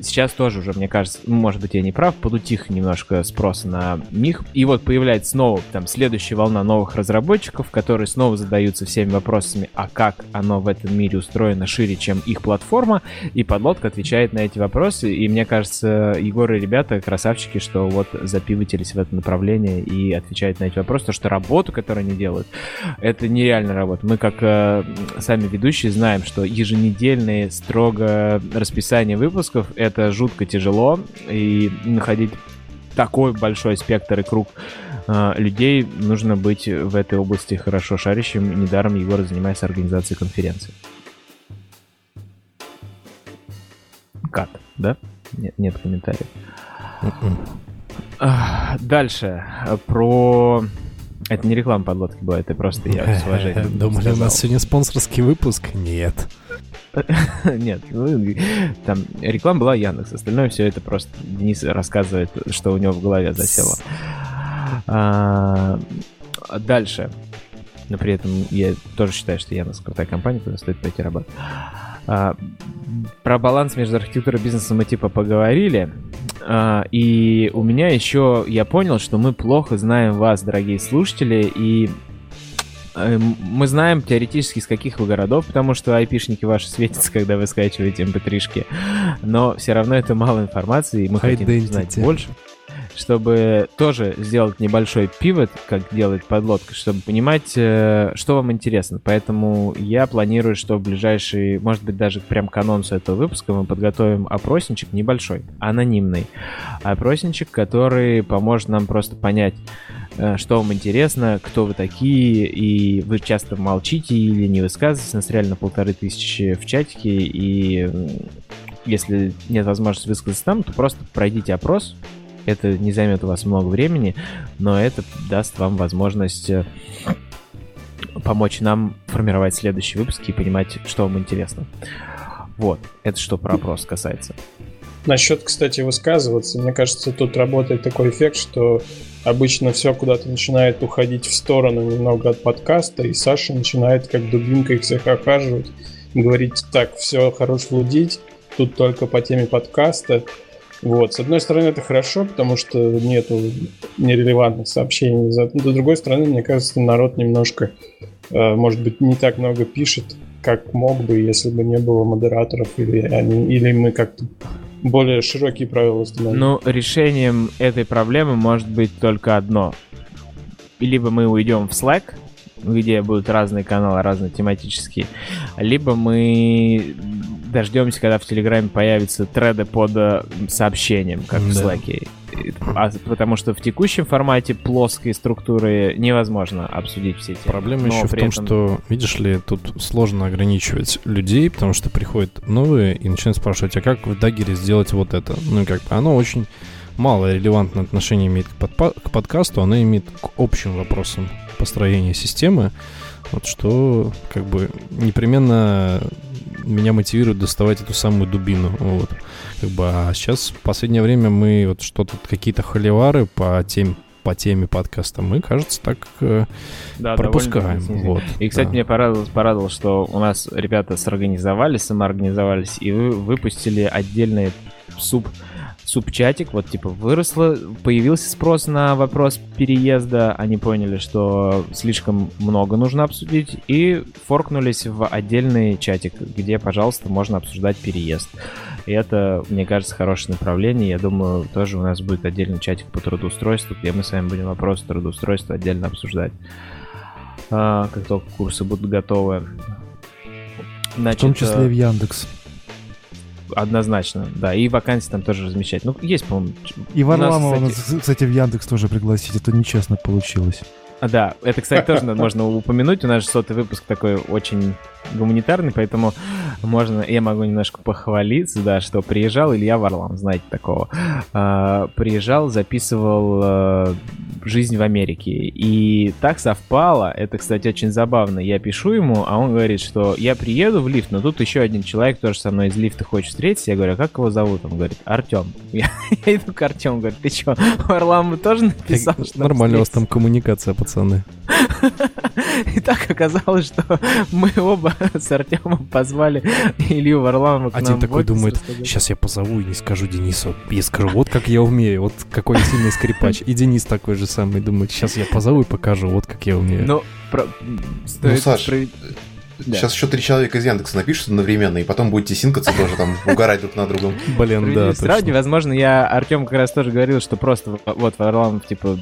Сейчас тоже уже, мне кажется, ну, может быть, я не прав, подутих немножко спроса на них. И вот появляется снова там следующая волна новых разработчиков, которые снова задаются всеми вопросами, а как оно в этом мире устроено, устроена шире, чем их платформа, и подлодка отвечает на эти вопросы, и мне кажется, Егор и ребята красавчики, что вот запивотились в это направление и отвечают на эти вопросы, то что работу, которую они делают, это нереальная работа. Мы как э, сами ведущие знаем, что еженедельные строго расписание выпусков это жутко тяжело, и находить такой большой спектр и круг э, людей нужно быть в этой области хорошо шарящим. Недаром Егор занимается организацией конференции. Кат, да? Нет, нет комментариев. М-м. Дальше. Про... Это не реклама подлодки была, это просто я с уважением. Думали, у нас сегодня спонсорский выпуск? Нет. Нет, ну, там реклама была Яндекс, остальное все это просто Денис рассказывает, что у него в голове засело. А, дальше. Но при этом я тоже считаю, что Яндекс крутая компания, куда стоит пойти работать. А, про баланс между архитектурой и бизнесом мы типа поговорили. А, и у меня еще, я понял, что мы плохо знаем вас, дорогие слушатели, и э, мы знаем теоретически, с каких вы городов, потому что айпишники ваши светятся, когда вы скачиваете mp3-шки. Эм Но все равно это мало информации, и мы хотим знать больше чтобы тоже сделать небольшой пивот, как делает подлодка, чтобы понимать, э, что вам интересно. Поэтому я планирую, что в ближайший, может быть, даже прям к анонсу этого выпуска мы подготовим опросничек небольшой, анонимный. Опросничек, который поможет нам просто понять, э, что вам интересно, кто вы такие, и вы часто молчите или не высказываетесь. У нас реально полторы тысячи в чатике, и если нет возможности высказаться там, то просто пройдите опрос. Это не займет у вас много времени, но это даст вам возможность э, помочь нам формировать следующие выпуски и понимать, что вам интересно. Вот, это что про опрос касается. Насчет, кстати, высказываться, мне кажется, тут работает такой эффект, что обычно все куда-то начинает уходить в сторону немного от подкаста, и Саша начинает как дубинкой всех охаживать, говорить, так, все, хорош лудить, тут только по теме подкаста. Вот. С одной стороны, это хорошо, потому что нету нерелевантных сообщений. С другой стороны, мне кажется, народ немножко, э, может быть, не так много пишет, как мог бы, если бы не было модераторов, или, они, или мы как-то более широкие правила установили. Ну, решением этой проблемы может быть только одно. Либо мы уйдем в Slack, где будут разные каналы, разные тематические, либо мы дождемся, когда в Телеграме появятся треды под э, сообщением, как да. в Slack. А, потому что в текущем формате плоской структуры невозможно обсудить все эти. Проблема еще в том, этом... что, видишь ли, тут сложно ограничивать людей, потому что приходят новые и начинают спрашивать, а как в Дагере сделать вот это? Ну, как бы оно очень мало релевантное отношение имеет к, подпа- к подкасту, оно имеет к общим вопросам построения системы, вот что как бы непременно меня мотивирует доставать эту самую дубину. Вот. Как бы, а сейчас в последнее время мы вот что-то, какие-то холивары по теме по теме подкаста мы, кажется, так э, да, пропускаем. Вот, и, кстати, да. мне порадовало, порадовало, что у нас ребята сорганизовались, самоорганизовались и вы выпустили отдельный суп субчатик, вот типа выросло, появился спрос на вопрос переезда, они поняли, что слишком много нужно обсудить, и форкнулись в отдельный чатик, где, пожалуйста, можно обсуждать переезд. И это, мне кажется, хорошее направление. Я думаю, тоже у нас будет отдельный чатик по трудоустройству, где мы с вами будем вопросы трудоустройства отдельно обсуждать. А, как только курсы будут готовы. Значит, в том числе и в Яндекс однозначно, да. И вакансии там тоже размещать. Ну, есть, по-моему. И Варламова, кстати... кстати, в Яндекс тоже пригласить. Это нечестно получилось. А, да, это, кстати, тоже можно упомянуть. У нас же сотый выпуск такой очень гуманитарный, поэтому можно, я могу немножко похвалиться, да, что приезжал Илья Варлам, знаете такого. А, приезжал, записывал а, жизнь в Америке. И так совпало, это, кстати, очень забавно. Я пишу ему, а он говорит, что я приеду в лифт, но тут еще один человек тоже со мной из лифта хочет встретиться. Я говорю, а как его зовут? Он говорит, Артем. Я, иду к Артему, говорю, ты что, Варлам тоже написал, что Нормально у вас там коммуникация, пацаны. И так оказалось, что мы оба с Артемом позвали Илью Варламова к Один нам такой думает, сейчас я позову и не скажу Денису. Я скажу, вот как я умею, вот какой я сильный скрипач. И Денис такой же самый думает, сейчас я позову и покажу, вот как я умею. Ну, про... ну Саш, про... Да. Сейчас еще три человека из Яндекса напишут одновременно, и потом будете синкаться тоже там, угорать друг на другом. Блин, да, точно. возможно, я Артем как раз тоже говорил, что просто вот Варламов, типа,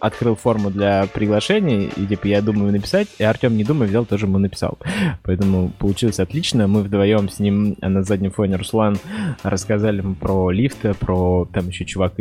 открыл форму для приглашений, и типа я думаю написать, и Артем не думая взял, тоже ему написал. Поэтому получилось отлично. Мы вдвоем с ним на заднем фоне Руслан рассказали про лифты, про там еще чувак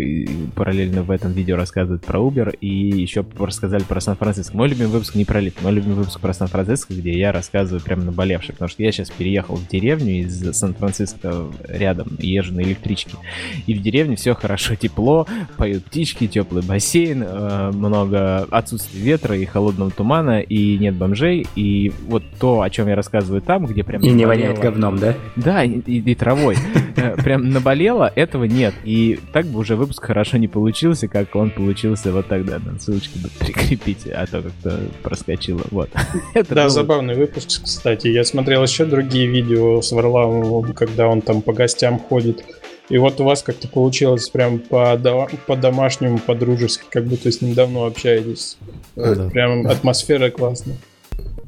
параллельно в этом видео рассказывает про Uber, и еще рассказали про Сан-Франциско. Мой любимый выпуск не про лифт, мой любимый выпуск про Сан-Франциско, где я рассказываю прям наболевший, потому что я сейчас переехал в деревню из Сан-Франциско рядом, езжу на электричке. И в деревне все хорошо, тепло, поют птички, теплый бассейн, э, много отсутствия ветра и холодного тумана, и нет бомжей, и вот то, о чем я рассказываю там, где прям... И не воняет говном, да? Да, и, и, и травой. Э, прям наболело, этого нет. И так бы уже выпуск хорошо не получился, как он получился вот тогда. На ссылочку прикрепите, а то как-то проскочило. Вот. Да, забавный выпуск, кстати. Я смотрел еще другие видео с Варламовым, когда он там по гостям ходит и вот у вас как-то получилось прям по-домашнему, по-дружески, как будто с ним давно общаетесь. Да. Прям атмосфера классная.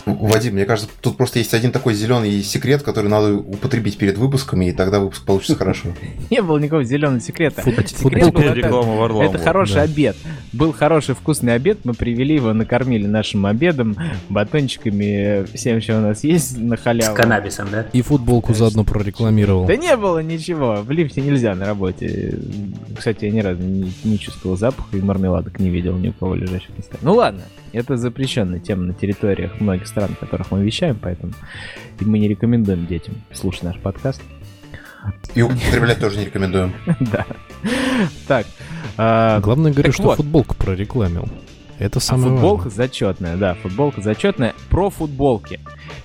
Вадим, мне кажется, тут просто есть один такой зеленый секрет, который надо употребить перед выпусками, и тогда выпуск получится хорошо. Не было никакого зеленого секрета. Секрет был это хороший обед. Был хороший вкусный обед, мы привели его, накормили нашим обедом, батончиками, всем, что у нас есть на халяву. С каннабисом, да? И футболку заодно прорекламировал. Да не было ничего, в лифте нельзя на работе. Кстати, я ни разу не, чувствовал запаха и мармеладок не видел ни у кого лежащих на столе. Ну ладно, это запрещенная тема на территориях многих стран, в которых мы вещаем, поэтому мы не рекомендуем детям слушать наш подкаст. И употреблять тоже не рекомендуем. Да. Так. А, Главное, говорю, что футболку прорекламил. Это а самое футболка зачетная, да, футболка зачетная. Про футболки.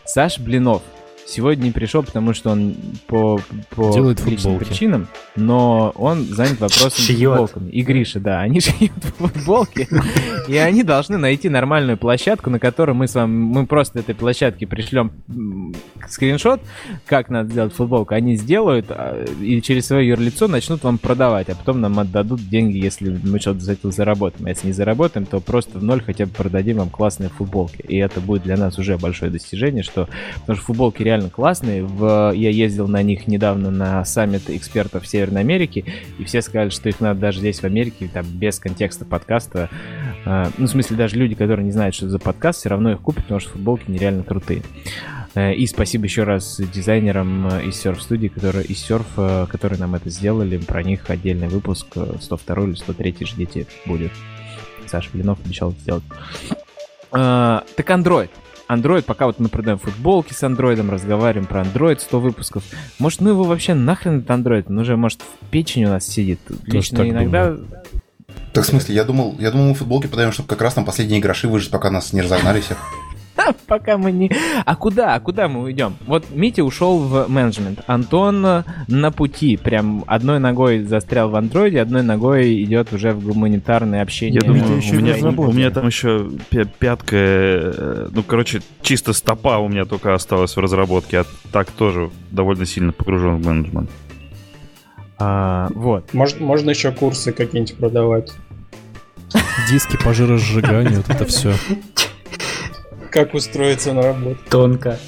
Саш Блинов Сегодня не пришел, потому что он по, по Делает личным футболки. причинам, но он занят вопросом с футболками. И Гриша, да, они шьют футболки, и они должны найти нормальную площадку, на которой мы с вами, мы просто этой площадке пришлем скриншот, как надо сделать футболку, они сделают, а, и через свое юрлицо начнут вам продавать, а потом нам отдадут деньги, если мы что-то за это заработаем. А если не заработаем, то просто в ноль хотя бы продадим вам классные футболки. И это будет для нас уже большое достижение, что, потому что футболки реально реально классные. В, я ездил на них недавно на саммит экспертов Северной Америки, и все сказали, что их надо даже здесь в Америке, там, без контекста подкаста. Э, ну, в смысле, даже люди, которые не знают, что это за подкаст, все равно их купят, потому что футболки нереально крутые. Э, и спасибо еще раз дизайнерам э, из Surf студии, которые из Surf, э, которые нам это сделали. Про них отдельный выпуск 102 или 103 ждите будет. Саша Блинов обещал сделать. Так Android. Android, пока вот мы продаем футболки с Android, разговариваем про Android 100 выпусков. Может, ну его вообще нахрен этот Android? Он уже, может, в печени у нас сидит. Лично иногда... Думаю. Так в смысле, я думал, я думал, мы футболки подаем, чтобы как раз там последние гроши выжить, пока нас не разогнали всех. Пока мы не... А куда? А куда мы уйдем? Вот Митя ушел в менеджмент. Антон э, на пути. Прям одной ногой застрял в андроиде, одной ногой идет уже в гуманитарное общение. Я думаю, у меня, у меня там еще пятка... Э, ну, короче, чисто стопа у меня только осталась в разработке, а так тоже довольно сильно погружен в менеджмент. А, вот. Может, можно еще курсы какие-нибудь продавать. Диски по жиросжиганию, вот это все. Как устроиться на работу. Тонко.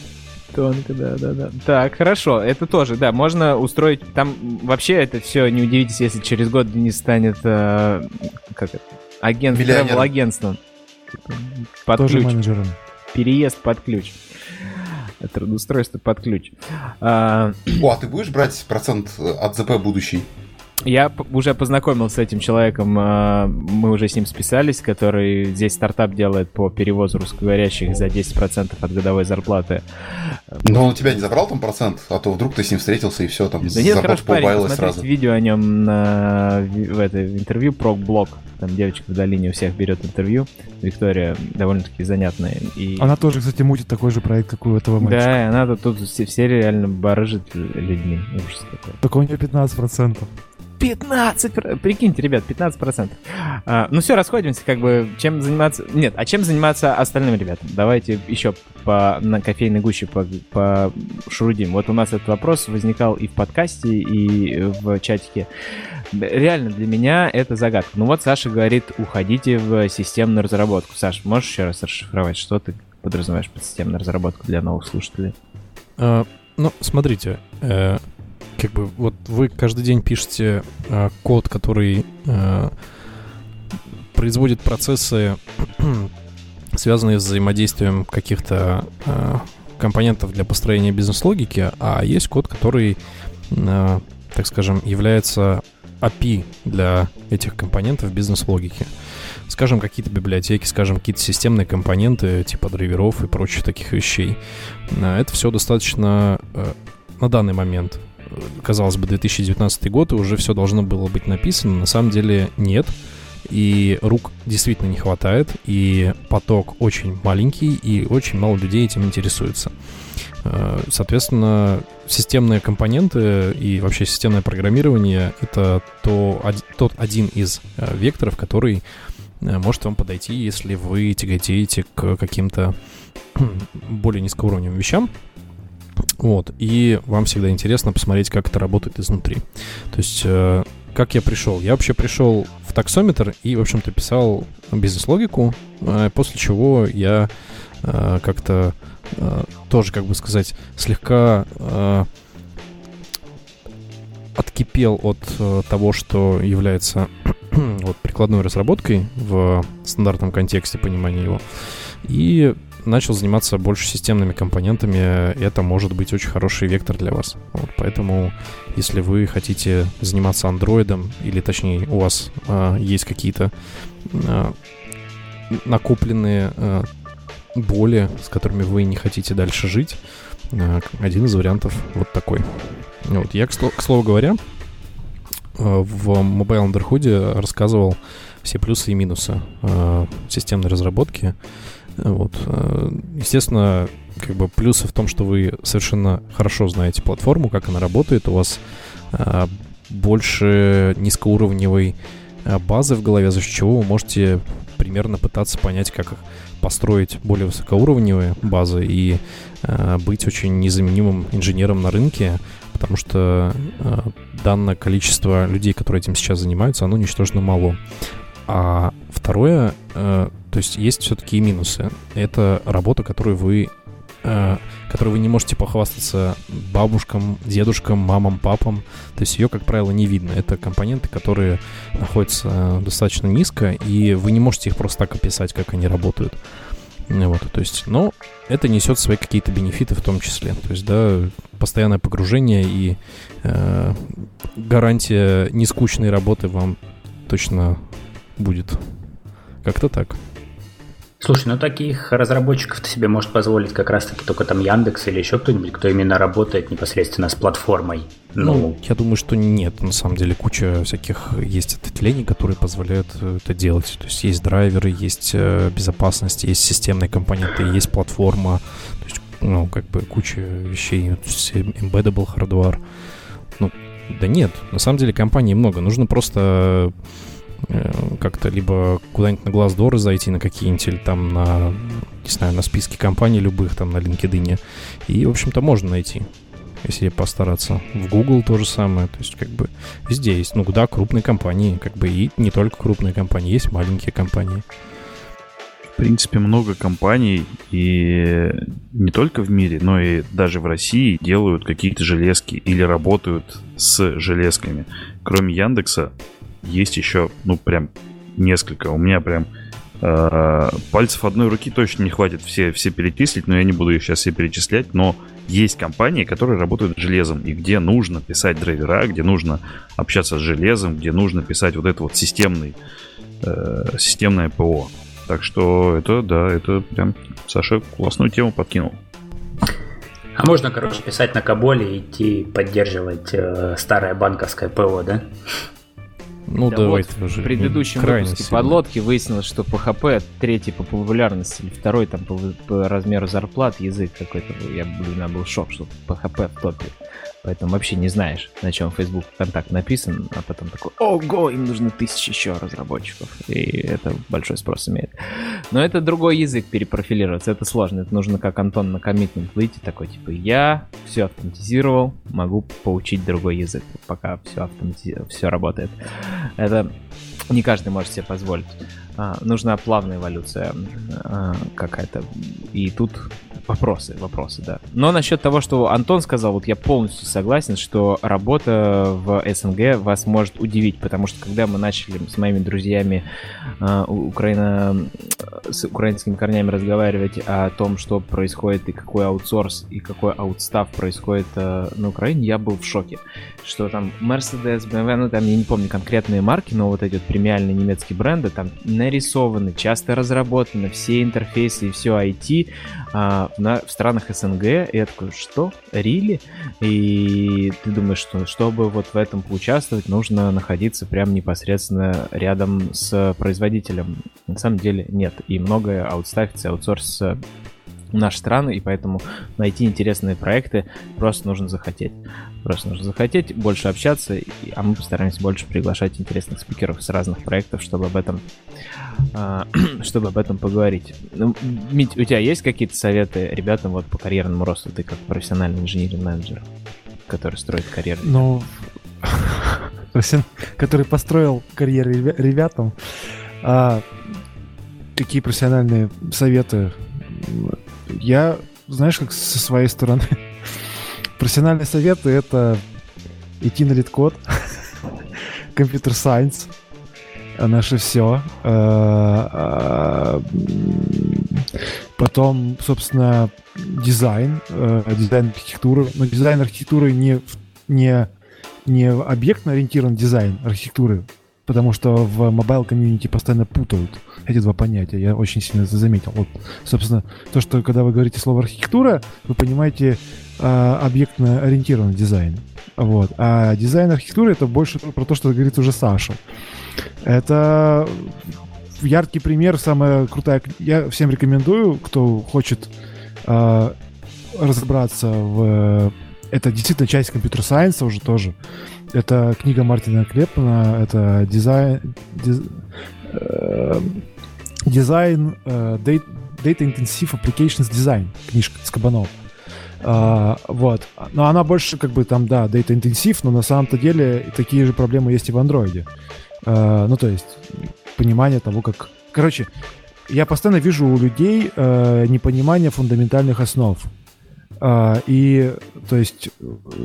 Тонко, да, да, да. Так, хорошо, это тоже, да, можно устроить. Там вообще это все, не удивитесь, если через год не станет э, как это, агент, travel агентством. Под тоже ключ. менеджером. Переезд под ключ. Трудоустройство под ключ. А... О, а ты будешь брать процент от ЗП будущий? Я уже познакомился с этим человеком, а, мы уже с ним списались, который здесь стартап делает по перевозу русскоговорящих за 10% от годовой зарплаты. Но он у тебя не забрал там процент, а то вдруг ты с ним встретился и все, там да нет, хороший парень, сразу. видео о нем на, в это, в интервью про блог. Там девочка в долине у всех берет интервью. Виктория довольно-таки занятная. И... Она тоже, кстати, мутит такой же проект, как у этого мальчика. Да, она тут, тут все, все реально барыжит людьми. Ужас какой. Только у нее 15%. 15%! Прикиньте, ребят, 15%. А, ну все, расходимся, как бы, чем заниматься... Нет, а чем заниматься остальным ребятам? Давайте еще по, на кофейной гуще по, по шурудим. Вот у нас этот вопрос возникал и в подкасте, и в чатике. Реально для меня это загадка. Ну вот Саша говорит, уходите в системную разработку. Саш, можешь еще раз расшифровать, что ты подразумеваешь под системную разработку для новых слушателей? А, ну, смотрите, э, как бы вот вы каждый день пишете э, код, который э, производит процессы, связанные с взаимодействием каких-то э, компонентов для построения бизнес-логики, а есть код, который, э, так скажем, является API для этих компонентов бизнес-логики. Скажем, какие-то библиотеки, скажем, какие-то системные компоненты типа драйверов и прочих таких вещей. Э, это все достаточно э, на данный момент казалось бы, 2019 год, и уже все должно было быть написано. На самом деле нет. И рук действительно не хватает, и поток очень маленький, и очень мало людей этим интересуется. Э, соответственно, системные компоненты и вообще системное программирование — это то, тот один из э, векторов, который э, может вам подойти, если вы тяготеете к каким-то более низкоуровневым вещам, вот, и вам всегда интересно посмотреть, как это работает изнутри. То есть, э, как я пришел? Я вообще пришел в таксометр и, в общем-то, писал бизнес-логику, э, после чего я э, как-то э, тоже, как бы сказать, слегка э, откипел от э, того, что является вот, прикладной разработкой в стандартном контексте понимания его, и начал заниматься больше системными компонентами, это может быть очень хороший вектор для вас. Вот, поэтому, если вы хотите заниматься андроидом, или точнее у вас э, есть какие-то э, накопленные э, боли, с которыми вы не хотите дальше жить, э, один из вариантов вот такой. Вот. Я, к, к слову говоря, э, в Mobile Underhood рассказывал все плюсы и минусы э, системной разработки. Вот. Э, естественно, как бы плюсы в том, что вы совершенно хорошо знаете платформу, как она работает, у вас э, больше низкоуровневой э, базы в голове, за счет чего вы можете примерно пытаться понять, как построить более высокоуровневые базы и быть очень незаменимым инженером на рынке, потому что э, данное количество людей, которые этим сейчас занимаются, оно ничтожно мало. А второе, э, то есть есть все-таки и минусы. Это работа, которую вы э, которой вы не можете похвастаться бабушкам, дедушкам, мамам, папам. То есть ее, как правило, не видно. Это компоненты, которые находятся достаточно низко, и вы не можете их просто так описать, как они работают. Вот, то есть, но это несет свои какие-то бенефиты в том числе. То есть, да, постоянное погружение и э, гарантия нескучной работы вам точно будет. Как-то так. Слушай, ну таких разработчиков ты себе может позволить как раз-таки только там Яндекс или еще кто-нибудь, кто именно работает непосредственно с платформой. Ну, ну, я думаю, что нет. На самом деле куча всяких есть ответвлений, которые позволяют э, это делать. То есть есть драйверы, есть э, безопасность, есть системные компоненты, есть платформа. То есть, ну, как бы куча вещей, embeddable hardware. Ну, да нет, на самом деле компаний много. Нужно просто как-то либо куда-нибудь на Glassdoor зайти, на какие-нибудь, или там на, не знаю, на списке компаний любых, там на LinkedIn. И, в общем-то, можно найти, если постараться. В Google то же самое. То есть, как бы, везде есть. Ну, да, крупные компании, как бы, и не только крупные компании, есть маленькие компании. В принципе, много компаний, и не только в мире, но и даже в России делают какие-то железки или работают с железками. Кроме Яндекса, есть еще, ну, прям несколько. У меня прям э, пальцев одной руки точно не хватит все, все перечислить, но я не буду их сейчас все перечислять, но есть компании, которые работают с железом, и где нужно писать драйвера, где нужно общаться с железом, где нужно писать вот это вот системный, э, системное ПО. Так что это, да, это прям Саша классную тему подкинул. А можно, короче, писать на Каболе и идти поддерживать э, старое банковское ПО, да? Ну, да давайте вот уже. В предыдущем выпуске сильно. подлодки выяснилось, что PHP третий по популярности, или второй там по, по размеру зарплат язык какой-то был. Я, блин, был шок, что PHP в топе. Поэтому вообще не знаешь, на чем Facebook контакт написан, а потом такой, ого, им нужны тысячи еще разработчиков. И это большой спрос имеет. Но это другой язык перепрофилироваться, это сложно. Это нужно как Антон на коммитмент выйти, такой, типа, я все автоматизировал, могу поучить другой язык, пока все, автомати... все работает. Это не каждый может себе позволить. А, нужна плавная эволюция а, какая-то. И тут Вопросы, вопросы, да. Но насчет того, что Антон сказал, вот я полностью согласен, что работа в СНГ вас может удивить, потому что когда мы начали с моими друзьями э, Украина, с украинскими корнями разговаривать о том, что происходит и какой аутсорс и какой аутстав происходит э, на Украине, я был в шоке. Что там Mercedes, BMW, ну там я не помню конкретные марки, но вот эти вот премиальные немецкие бренды там нарисованы, часто разработаны, все интерфейсы и все IT а, на, в странах СНГ, и я такой, что? Рили? И ты думаешь, что чтобы вот в этом поучаствовать, нужно находиться прям непосредственно рядом с производителем. На самом деле нет. И многое аутставится, аутсорс наши страны, и поэтому найти интересные проекты просто нужно захотеть. Просто нужно захотеть, больше общаться, а мы постараемся больше приглашать интересных спикеров с разных проектов, чтобы об этом, а, чтобы об этом поговорить. Ну, Мить, у тебя есть какие-то советы ребятам вот по карьерному росту? Ты как профессиональный инженерный менеджер, который строит карьеру. Ну, который построил карьеру ребятам. А, какие профессиональные советы я, знаешь, как со своей стороны, профессиональные советы — это идти на LeetCode, computer science, наше все. Э, э, потом, собственно, дизайн, э, дизайн архитектуры. Но дизайн архитектуры не, не, не объектно-ориентирован дизайн архитектуры, потому что в mobile community постоянно путают эти два понятия. Я очень сильно это заметил. Вот, собственно, то, что когда вы говорите слово архитектура, вы понимаете э, объектно-ориентированный дизайн. Вот. А дизайн архитектуры это больше про то, что говорит уже Саша. Это яркий пример, самая крутая. Я всем рекомендую, кто хочет э, разобраться в... Это действительно часть компьютер-сайенса уже тоже. Это книга Мартина Клепмана, это дизайн... Диз, э, дизайн э, Data Intensive Applications Design, книжка с Кабанов. Uh, вот. Но она больше как бы там, да, data intensive, но на самом-то деле такие же проблемы есть и в андроиде. Uh, ну, то есть понимание того, как... Короче, я постоянно вижу у людей uh, непонимание фундаментальных основ. Uh, и, то есть,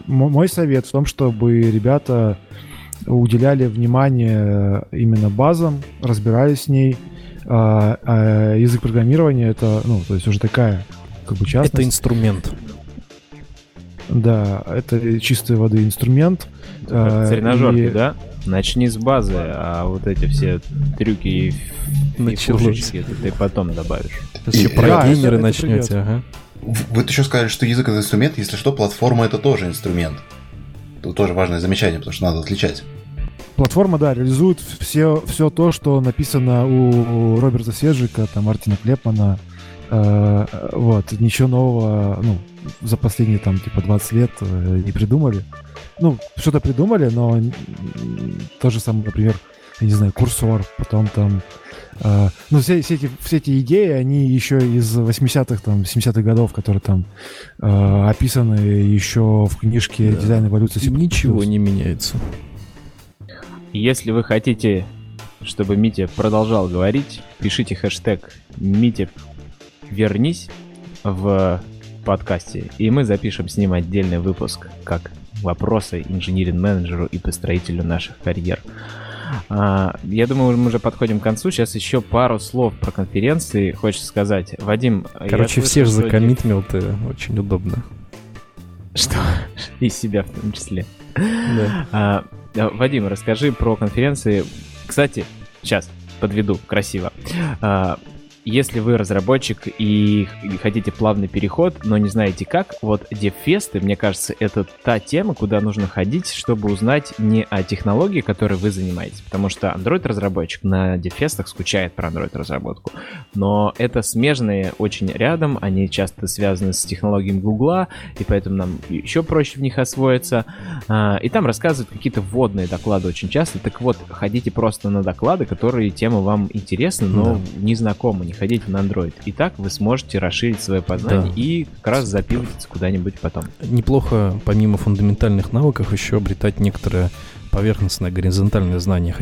мой совет в том, чтобы ребята уделяли внимание именно базам, разбирались с ней. Uh, uh, язык программирования это, ну, то есть уже такая как бы частность. Это инструмент. Да, это чистой воды инструмент. Как тренажерки, и... да? Начни с базы, а вот эти все трюки и, фишечки это ты потом добавишь. Сейчас еще про да, геймеры начнете, ага. Вы еще сказали, что язык это инструмент, если что, платформа это тоже инструмент. Это тоже важное замечание, потому что надо отличать. Платформа, да, реализует все, все то, что написано у Роберта Седжика, там, Мартина Клепмана, э, вот, ничего нового, ну, за последние там типа 20 лет э, не придумали. Ну, что-то придумали, но то же самое, например, я не знаю, курсор, потом там... Э, ну, все, все, эти, все эти идеи, они еще из 80-х, там, 70-х годов, которые там э, описаны еще в книжке да. «Дизайн эволюции». Ничего не меняется. Если вы хотите, чтобы Митя продолжал говорить, пишите хэштег «Митя, вернись» в подкасте, и мы запишем с ним отдельный выпуск, как вопросы инженеринг-менеджеру и построителю наших карьер. А, я думаю, мы уже подходим к концу. Сейчас еще пару слов про конференции хочется сказать. Вадим, Короче, все же закоммитмил ты, очень удобно. Что? И себя в том числе. Да. А, Вадим, расскажи про конференции. Кстати, сейчас подведу красиво. Если вы разработчик и хотите плавный переход, но не знаете как, вот DevFest, мне кажется, это та тема, куда нужно ходить, чтобы узнать не о технологии, которой вы занимаетесь, потому что Android-разработчик на DevFest скучает про Android-разработку, но это смежные очень рядом, они часто связаны с технологиями Гугла, и поэтому нам еще проще в них освоиться, а, и там рассказывают какие-то вводные доклады очень часто, так вот, ходите просто на доклады, которые тема вам интересны, но да. не знакомы, не ходите на Android. И так вы сможете расширить свое познание да. и как раз запилиться куда-нибудь потом. Неплохо, помимо фундаментальных навыков, еще обретать некоторое поверхностное горизонтальное знание